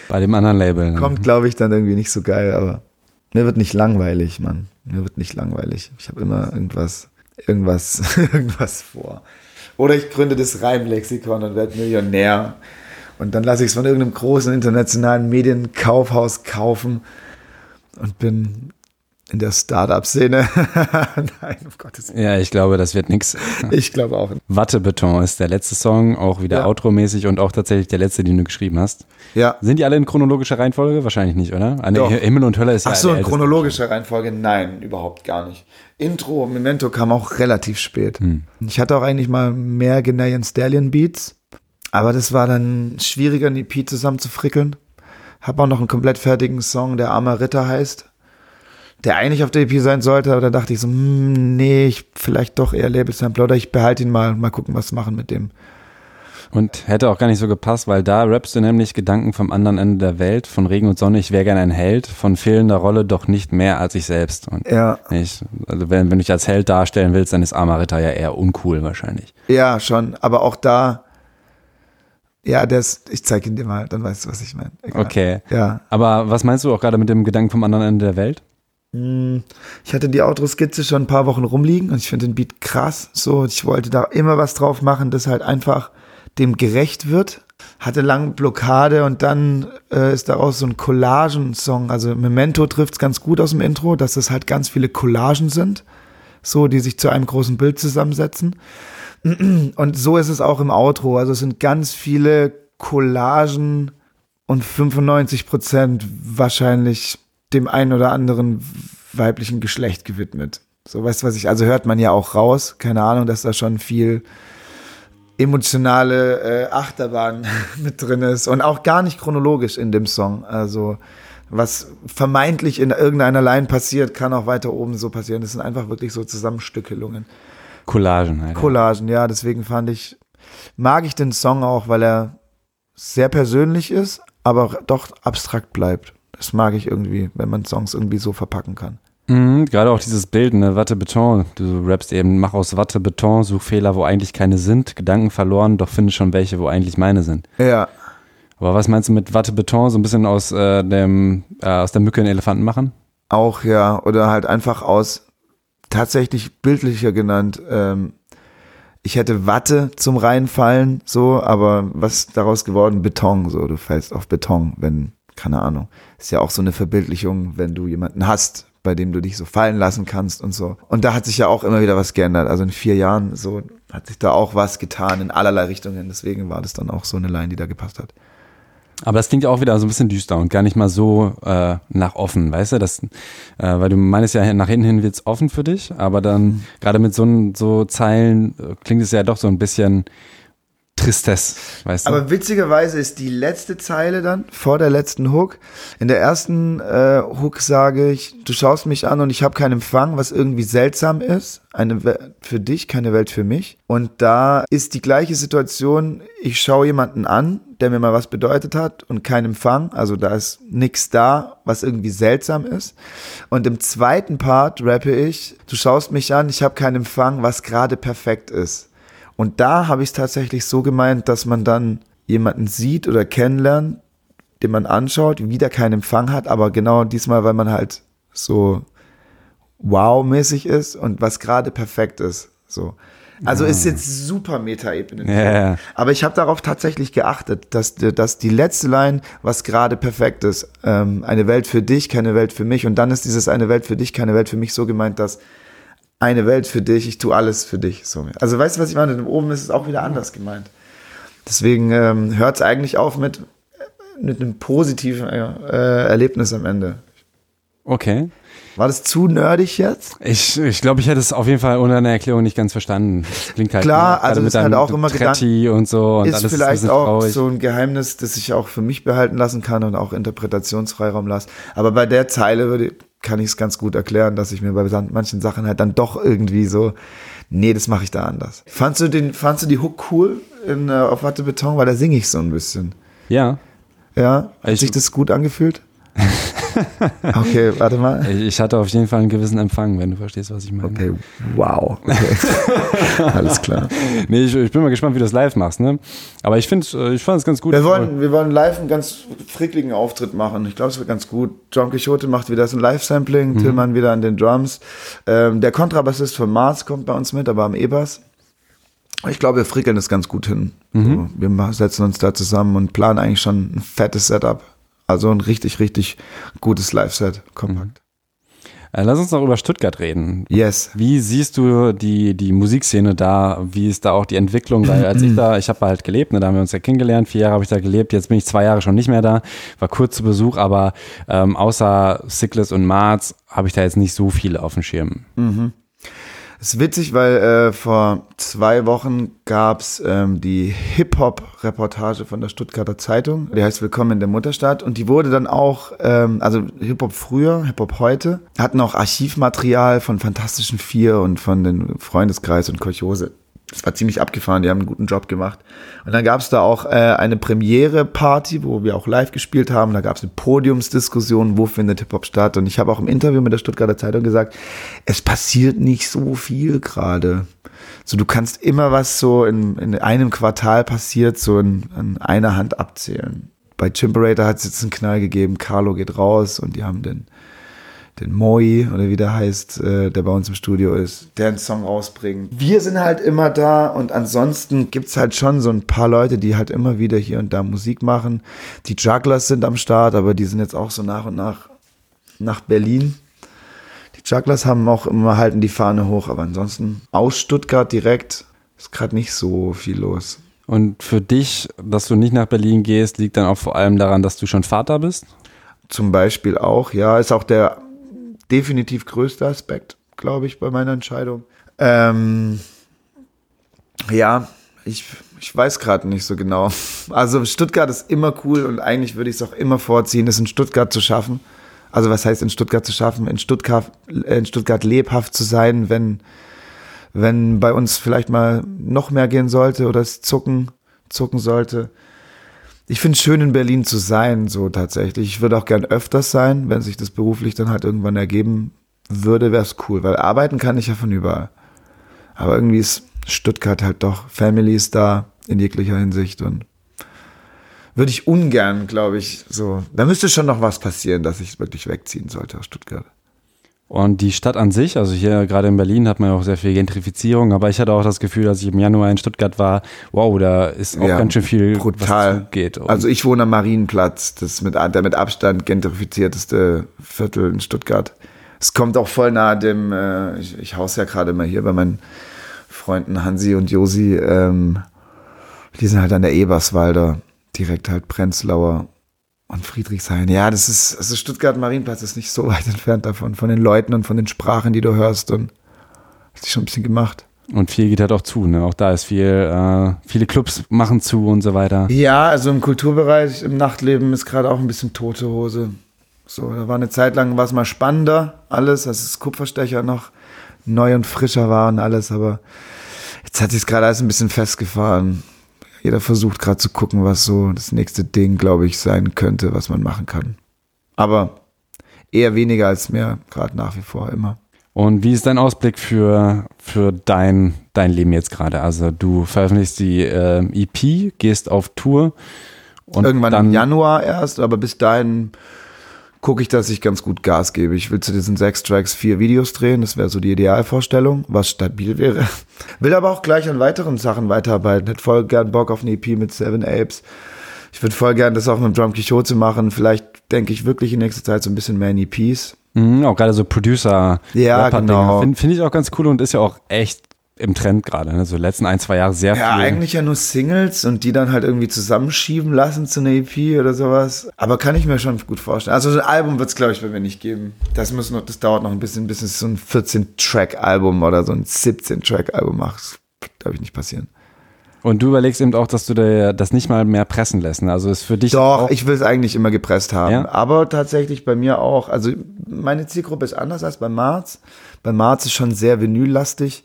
Bei dem anderen Label. Ne? Kommt, glaube ich, dann irgendwie nicht so geil, aber mir wird nicht langweilig, Mann. Mir wird nicht langweilig. Ich habe immer irgendwas, irgendwas, irgendwas vor. Oder ich gründe das Reimlexikon und werde Millionär. Und dann lasse ich es von irgendeinem großen internationalen Medienkaufhaus kaufen und bin in der Startup-Szene. Nein, um Gottes Willen. Ja, ich glaube, das wird nichts. Ich glaube auch. Wattebeton ist der letzte Song, auch wieder ja. outro-mäßig und auch tatsächlich der letzte, den du geschrieben hast. Ja. Sind die alle in chronologischer Reihenfolge? Wahrscheinlich nicht, oder? Eine Doch. Himmel und Hölle ist ja Ach so, in chronologischer Reihenfolge? Nein, überhaupt gar nicht. Intro, Memento kam auch relativ spät. Hm. Ich hatte auch eigentlich mal mehr Ghanaian Stallion Beats, aber das war dann schwieriger, ein EP zusammen zu frickeln. Hab auch noch einen komplett fertigen Song, der Armer Ritter heißt der eigentlich auf der EP sein sollte, aber da dachte ich so, hm, nee, ich vielleicht doch eher Label Sampler oder ich behalte ihn mal, mal gucken, was machen mit dem. Und hätte auch gar nicht so gepasst, weil da rappst du nämlich Gedanken vom anderen Ende der Welt, von Regen und Sonne, ich wäre gern ein Held, von fehlender Rolle doch nicht mehr als ich selbst. Und ja. Ich, also wenn, wenn du dich als Held darstellen willst, dann ist Amarita ja eher uncool wahrscheinlich. Ja, schon, aber auch da, ja, das, ich zeige ihn dir mal, dann weißt du, was ich meine. Okay. Ja. Aber was meinst du auch gerade mit dem Gedanken vom anderen Ende der Welt? Hm, ich hatte die Outro-Skizze schon ein paar Wochen rumliegen und ich finde den Beat krass. So, ich wollte da immer was drauf machen, das halt einfach dem gerecht wird. Hatte lange Blockade und dann äh, ist daraus so ein Collagen-Song. Also Memento trifft es ganz gut aus dem Intro, dass es halt ganz viele Collagen sind, so die sich zu einem großen Bild zusammensetzen. Und so ist es auch im Outro. Also es sind ganz viele Collagen und 95 Prozent wahrscheinlich dem einen oder anderen weiblichen Geschlecht gewidmet. So, weißt du was ich, also hört man ja auch raus, keine Ahnung, dass da schon viel emotionale äh, Achterbahn mit drin ist und auch gar nicht chronologisch in dem Song. Also was vermeintlich in irgendeiner Line passiert, kann auch weiter oben so passieren. Das sind einfach wirklich so Zusammenstückelungen. Collagen halt. Collagen, ja, deswegen fand ich, mag ich den Song auch, weil er sehr persönlich ist, aber doch abstrakt bleibt. Das mag ich irgendwie, wenn man Songs irgendwie so verpacken kann. Mhm, gerade auch dieses Bild, ne, Watte Beton. Du rappst eben, mach aus Watte Beton, such Fehler, wo eigentlich keine sind, Gedanken verloren, doch finde schon welche, wo eigentlich meine sind. Ja. Aber was meinst du mit Watte Beton? So ein bisschen aus äh, dem, äh, aus der Mücke einen Elefanten machen? Auch, ja. Oder halt einfach aus, tatsächlich bildlicher genannt, ähm, ich hätte Watte zum reinfallen, so, aber was daraus geworden? Beton, so, du fällst auf Beton, wenn keine Ahnung. Ist ja auch so eine Verbildlichung, wenn du jemanden hast, bei dem du dich so fallen lassen kannst und so. Und da hat sich ja auch immer wieder was geändert. Also in vier Jahren so hat sich da auch was getan in allerlei Richtungen. Deswegen war das dann auch so eine Line, die da gepasst hat. Aber das klingt ja auch wieder so ein bisschen düster und gar nicht mal so äh, nach offen, weißt du? Das, äh, weil du meinst ja, nach hinten hin wird's offen für dich, aber dann mhm. gerade mit so, so Zeilen äh, klingt es ja doch so ein bisschen Tristesse, weißt du. Aber witzigerweise ist die letzte Zeile dann vor der letzten Hook. In der ersten äh, Hook sage ich, du schaust mich an und ich habe keinen Empfang, was irgendwie seltsam ist. Eine Welt für dich, keine Welt für mich. Und da ist die gleiche Situation, ich schaue jemanden an, der mir mal was bedeutet hat und kein Empfang. Also da ist nichts da, was irgendwie seltsam ist. Und im zweiten Part rappe ich, du schaust mich an, ich habe keinen Empfang, was gerade perfekt ist. Und da habe ich es tatsächlich so gemeint, dass man dann jemanden sieht oder kennenlernt, den man anschaut, wieder keinen Empfang hat, aber genau diesmal, weil man halt so wow-mäßig ist und was gerade perfekt ist. So. Also ja. ist jetzt super Meta-Ebene. Ja. Aber ich habe darauf tatsächlich geachtet, dass, dass die letzte Line, was gerade perfekt ist, ähm, eine Welt für dich, keine Welt für mich. Und dann ist dieses eine Welt für dich, keine Welt für mich so gemeint, dass eine Welt für dich, ich tue alles für dich. So. Also weißt du, was ich meine? Und oben ist es auch wieder anders gemeint. Deswegen ähm, hört es eigentlich auf mit, mit einem positiven äh, Erlebnis am Ende. Okay. War das zu nerdig jetzt? Ich, ich glaube, ich hätte es auf jeden Fall ohne eine Erklärung nicht ganz verstanden. Das klingt halt Klar, also mit ist halt auch immer Tretti und so und ist alles vielleicht ist auch traurig. so ein Geheimnis, das ich auch für mich behalten lassen kann und auch Interpretationsfreiraum lasse. Aber bei der Zeile würde, kann ich es ganz gut erklären, dass ich mir bei manchen Sachen halt dann doch irgendwie so, nee, das mache ich da anders. Fandst du den, fandst du die Hook cool in, äh, auf Watte Beton? Weil da singe ich so ein bisschen. Ja, Ja, hat Ich- sich das gut angefühlt? okay, warte mal. ich, hatte auf jeden Fall einen gewissen Empfang, wenn du verstehst, was ich meine. Okay, wow. Okay. Alles klar. Nee, ich, ich bin mal gespannt, wie du das live machst, ne? Aber ich finde, ich fand es ganz gut. Wir wollen, wir wollen live einen ganz frickligen Auftritt machen. Ich glaube, es wird ganz gut. John Quixote macht wieder so ein Live-Sampling, Tillmann wieder an den Drums. Ähm, der Kontrabassist von Mars kommt bei uns mit, aber am E-Bass. Ich glaube, wir frickeln das ganz gut hin. So, wir setzen uns da zusammen und planen eigentlich schon ein fettes Setup. Also ein richtig, richtig gutes Live-Set. Kompakt. Äh, lass uns noch über Stuttgart reden. Yes. Wie siehst du die, die Musikszene da? Wie ist da auch die Entwicklung? Weil als ich da, ich habe halt gelebt, ne, da haben wir uns ja kennengelernt, vier Jahre habe ich da gelebt, jetzt bin ich zwei Jahre schon nicht mehr da, war kurz zu Besuch, aber ähm, außer Sickless und Marz habe ich da jetzt nicht so viele auf dem Schirm. Es ist witzig, weil äh, vor zwei Wochen gab's ähm, die Hip-Hop-Reportage von der Stuttgarter Zeitung. Die heißt Willkommen in der Mutterstadt. Und die wurde dann auch, ähm, also Hip-Hop früher, Hip-Hop heute, hatten auch Archivmaterial von Fantastischen Vier und von den Freundeskreis und Kolchose. Das war ziemlich abgefahren, die haben einen guten Job gemacht. Und dann gab's da auch äh, eine Premiere-Party, wo wir auch live gespielt haben. Da gab's eine Podiumsdiskussion, wo findet Hip-Hop statt. Und ich habe auch im Interview mit der Stuttgarter Zeitung gesagt, es passiert nicht so viel gerade. So, du kannst immer was so in, in einem Quartal passiert, so in, in einer Hand abzählen. Bei Chimperator hat es jetzt einen Knall gegeben, Carlo geht raus und die haben den, den Moi oder wie der heißt, äh, der bei uns im Studio ist, der einen Song rausbringt. Wir sind halt immer da und ansonsten gibt's halt schon so ein paar Leute, die halt immer wieder hier und da Musik machen. Die Jugglers sind am Start, aber die sind jetzt auch so nach und nach nach Berlin. Die Jugglers haben auch immer halten die Fahne hoch, aber ansonsten aus Stuttgart direkt ist gerade nicht so viel los. Und für dich, dass du nicht nach Berlin gehst, liegt dann auch vor allem daran, dass du schon Vater bist? Zum Beispiel auch, ja, ist auch der definitiv größte Aspekt, glaube ich, bei meiner Entscheidung. Ähm, ja, ich, ich weiß gerade nicht so genau. Also Stuttgart ist immer cool und eigentlich würde ich es auch immer vorziehen, es in Stuttgart zu schaffen. Also was heißt in Stuttgart zu schaffen? In Stuttgart, in Stuttgart lebhaft zu sein, wenn, wenn bei uns vielleicht mal noch mehr gehen sollte oder es zucken, zucken sollte. Ich finde es schön, in Berlin zu sein, so tatsächlich. Ich würde auch gern öfters sein, wenn sich das beruflich dann halt irgendwann ergeben würde, wäre es cool, weil arbeiten kann ich ja von überall. Aber irgendwie ist Stuttgart halt doch, Family ist da in jeglicher Hinsicht und würde ich ungern, glaube ich, so. Da müsste schon noch was passieren, dass ich wirklich wegziehen sollte aus Stuttgart. Und die Stadt an sich, also hier gerade in Berlin hat man ja auch sehr viel Gentrifizierung, aber ich hatte auch das Gefühl, als ich im Januar in Stuttgart war, wow, da ist auch Ja, ganz schön viel, brutal. was geht. Also ich wohne am Marienplatz, das ist mit, der mit Abstand gentrifizierteste Viertel in Stuttgart. Es kommt auch voll nahe dem, äh, ich, ich haus ja gerade mal hier bei meinen Freunden Hansi und Josi, ähm, die sind halt an der Eberswalder, direkt halt Prenzlauer und Friedrichshain. Ja, das ist, also Stuttgart Marienplatz ist nicht so weit entfernt davon, von den Leuten und von den Sprachen, die du hörst und hat sich schon ein bisschen gemacht. Und viel geht halt auch zu, ne? Auch da ist viel, äh, viele Clubs machen zu und so weiter. Ja, also im Kulturbereich, im Nachtleben ist gerade auch ein bisschen tote Hose. So, da war eine Zeit lang, war es mal spannender, alles, als das Kupferstecher noch neu und frischer war und alles, aber jetzt hat sich gerade alles ein bisschen festgefahren. Jeder versucht gerade zu gucken, was so das nächste Ding, glaube ich, sein könnte, was man machen kann. Aber eher weniger als mehr, gerade nach wie vor immer. Und wie ist dein Ausblick für, für dein, dein Leben jetzt gerade? Also du veröffentlichst die äh, EP, gehst auf Tour und Irgendwann dann im Januar erst, aber bis dahin gucke ich, dass ich ganz gut Gas gebe. Ich will zu diesen sechs Tracks vier Videos drehen. Das wäre so die Idealvorstellung, was stabil wäre. Will aber auch gleich an weiteren Sachen weiterarbeiten. Hätte voll gern Bock auf eine EP mit Seven Apes. Ich würde voll gern das auch mit Drum Quixote machen. Vielleicht denke ich wirklich in nächster Zeit so ein bisschen mehr in EPs. Mhm, auch gerade so Producer Ja, genau. Finde find ich auch ganz cool und ist ja auch echt im Trend gerade, ne? so letzten ein, zwei Jahre sehr Ja, viel. eigentlich ja nur Singles und die dann halt irgendwie zusammenschieben lassen zu einer EP oder sowas. Aber kann ich mir schon gut vorstellen. Also so ein Album wird es, glaube ich, bei mir nicht geben. Das muss noch, das dauert noch ein bisschen, bis es so ein 14-Track-Album oder so ein 17-Track-Album macht. Glaube ich nicht passieren. Und du überlegst eben auch, dass du dir das nicht mal mehr pressen lässt. ne? Also ist für dich Doch, ich will es eigentlich immer gepresst haben. Ja? Aber tatsächlich bei mir auch. Also meine Zielgruppe ist anders als bei Marz. Bei Marz ist schon sehr vinyllastig.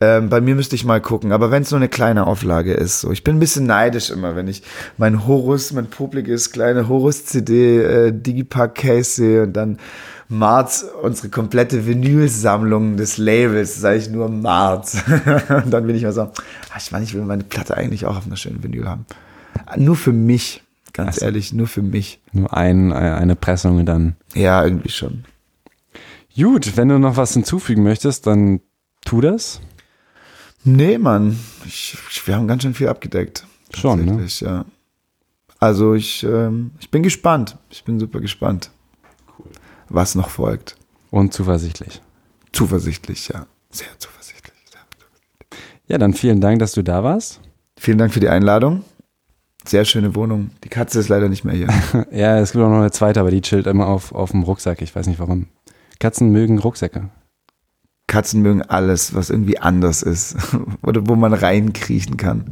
Ähm, bei mir müsste ich mal gucken. Aber wenn es nur eine kleine Auflage ist, so. Ich bin ein bisschen neidisch immer, wenn ich mein Horus, mein publikes kleine Horus-CD äh, Digipack-Case sehe und dann Marz, unsere komplette Vinylsammlung des Labels, sage ich nur Marz. und dann bin ich mal so, ach, ich meine, ich will meine Platte eigentlich auch auf einer schönen Vinyl haben. Nur für mich, ganz Ach so. ehrlich, nur für mich. nur ein, äh, eine Pressung dann. Ja, irgendwie schon. Gut, wenn du noch was hinzufügen möchtest, dann tu das. Nee, Mann, ich, ich, wir haben ganz schön viel abgedeckt. Schon, ne? Ja. Also ich, ähm, ich bin gespannt. Ich bin super gespannt, was noch folgt. Und zuversichtlich. Zuversichtlich, ja. Sehr zuversichtlich. Sehr. Ja, dann vielen Dank, dass du da warst. Vielen Dank für die Einladung. Sehr schöne Wohnung. Die Katze ist leider nicht mehr hier. Ja, es gibt auch noch eine zweite, aber die chillt immer auf, auf dem Rucksack. Ich weiß nicht warum. Katzen mögen Rucksäcke. Katzen mögen alles, was irgendwie anders ist. Oder wo man reinkriechen kann.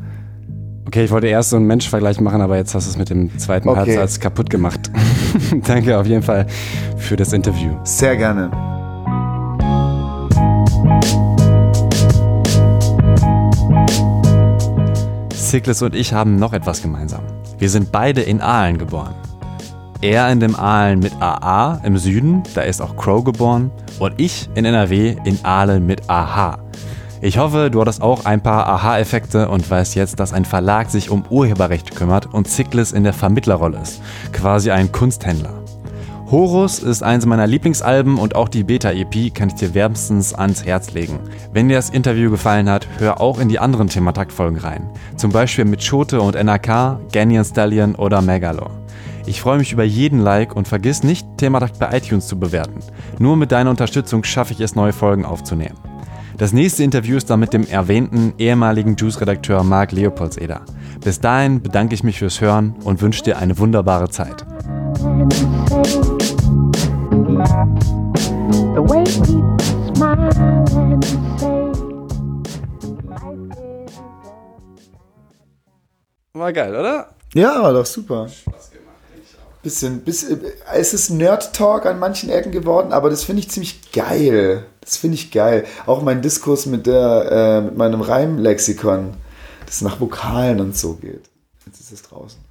Okay, ich wollte erst so einen Menschvergleich machen, aber jetzt hast du es mit dem zweiten Okay. Halbsatz kaputt gemacht. Danke auf jeden Fall für das Interview. Sehr gerne. Sickles und ich haben noch etwas gemeinsam. Wir sind beide in Aalen geboren. Er in dem Aalen mit AA im Süden, da ist auch Crow geboren, und ich in NRW in Aalen mit AH. Ich hoffe, du hattest auch ein paar Aha-Effekte und weißt jetzt, dass ein Verlag sich um Urheberrechte kümmert und Sickles in der Vermittlerrolle ist, quasi ein Kunsthändler. Horus ist eins meiner Lieblingsalben und auch die Beta-EP kann ich dir wärmstens ans Herz legen. Wenn dir das Interview gefallen hat, hör auch in die anderen Thematakt-Folgen rein. Zum Beispiel mit Schote und NRK, Ganyan Stallion oder Megalore. Ich freue mich über jeden Like und vergiss nicht, Thematakt bei iTunes zu bewerten. Nur mit deiner Unterstützung schaffe ich es, neue Folgen aufzunehmen. Das nächste Interview ist dann mit dem erwähnten ehemaligen Juice-Redakteur Marc Leopoldseder. Bis dahin bedanke ich mich fürs Hören und wünsche dir eine wunderbare Zeit. The way people smile and say, life is War geil, oder? Ja, war doch super. Bisschen, bisschen, es ist Nerd-Talk an manchen Ecken geworden, aber das finde ich ziemlich geil. Das finde ich geil. Auch mein Diskurs mit, der, äh, mit meinem Reimlexikon, das nach Vokalen und so geht. Jetzt ist es draußen.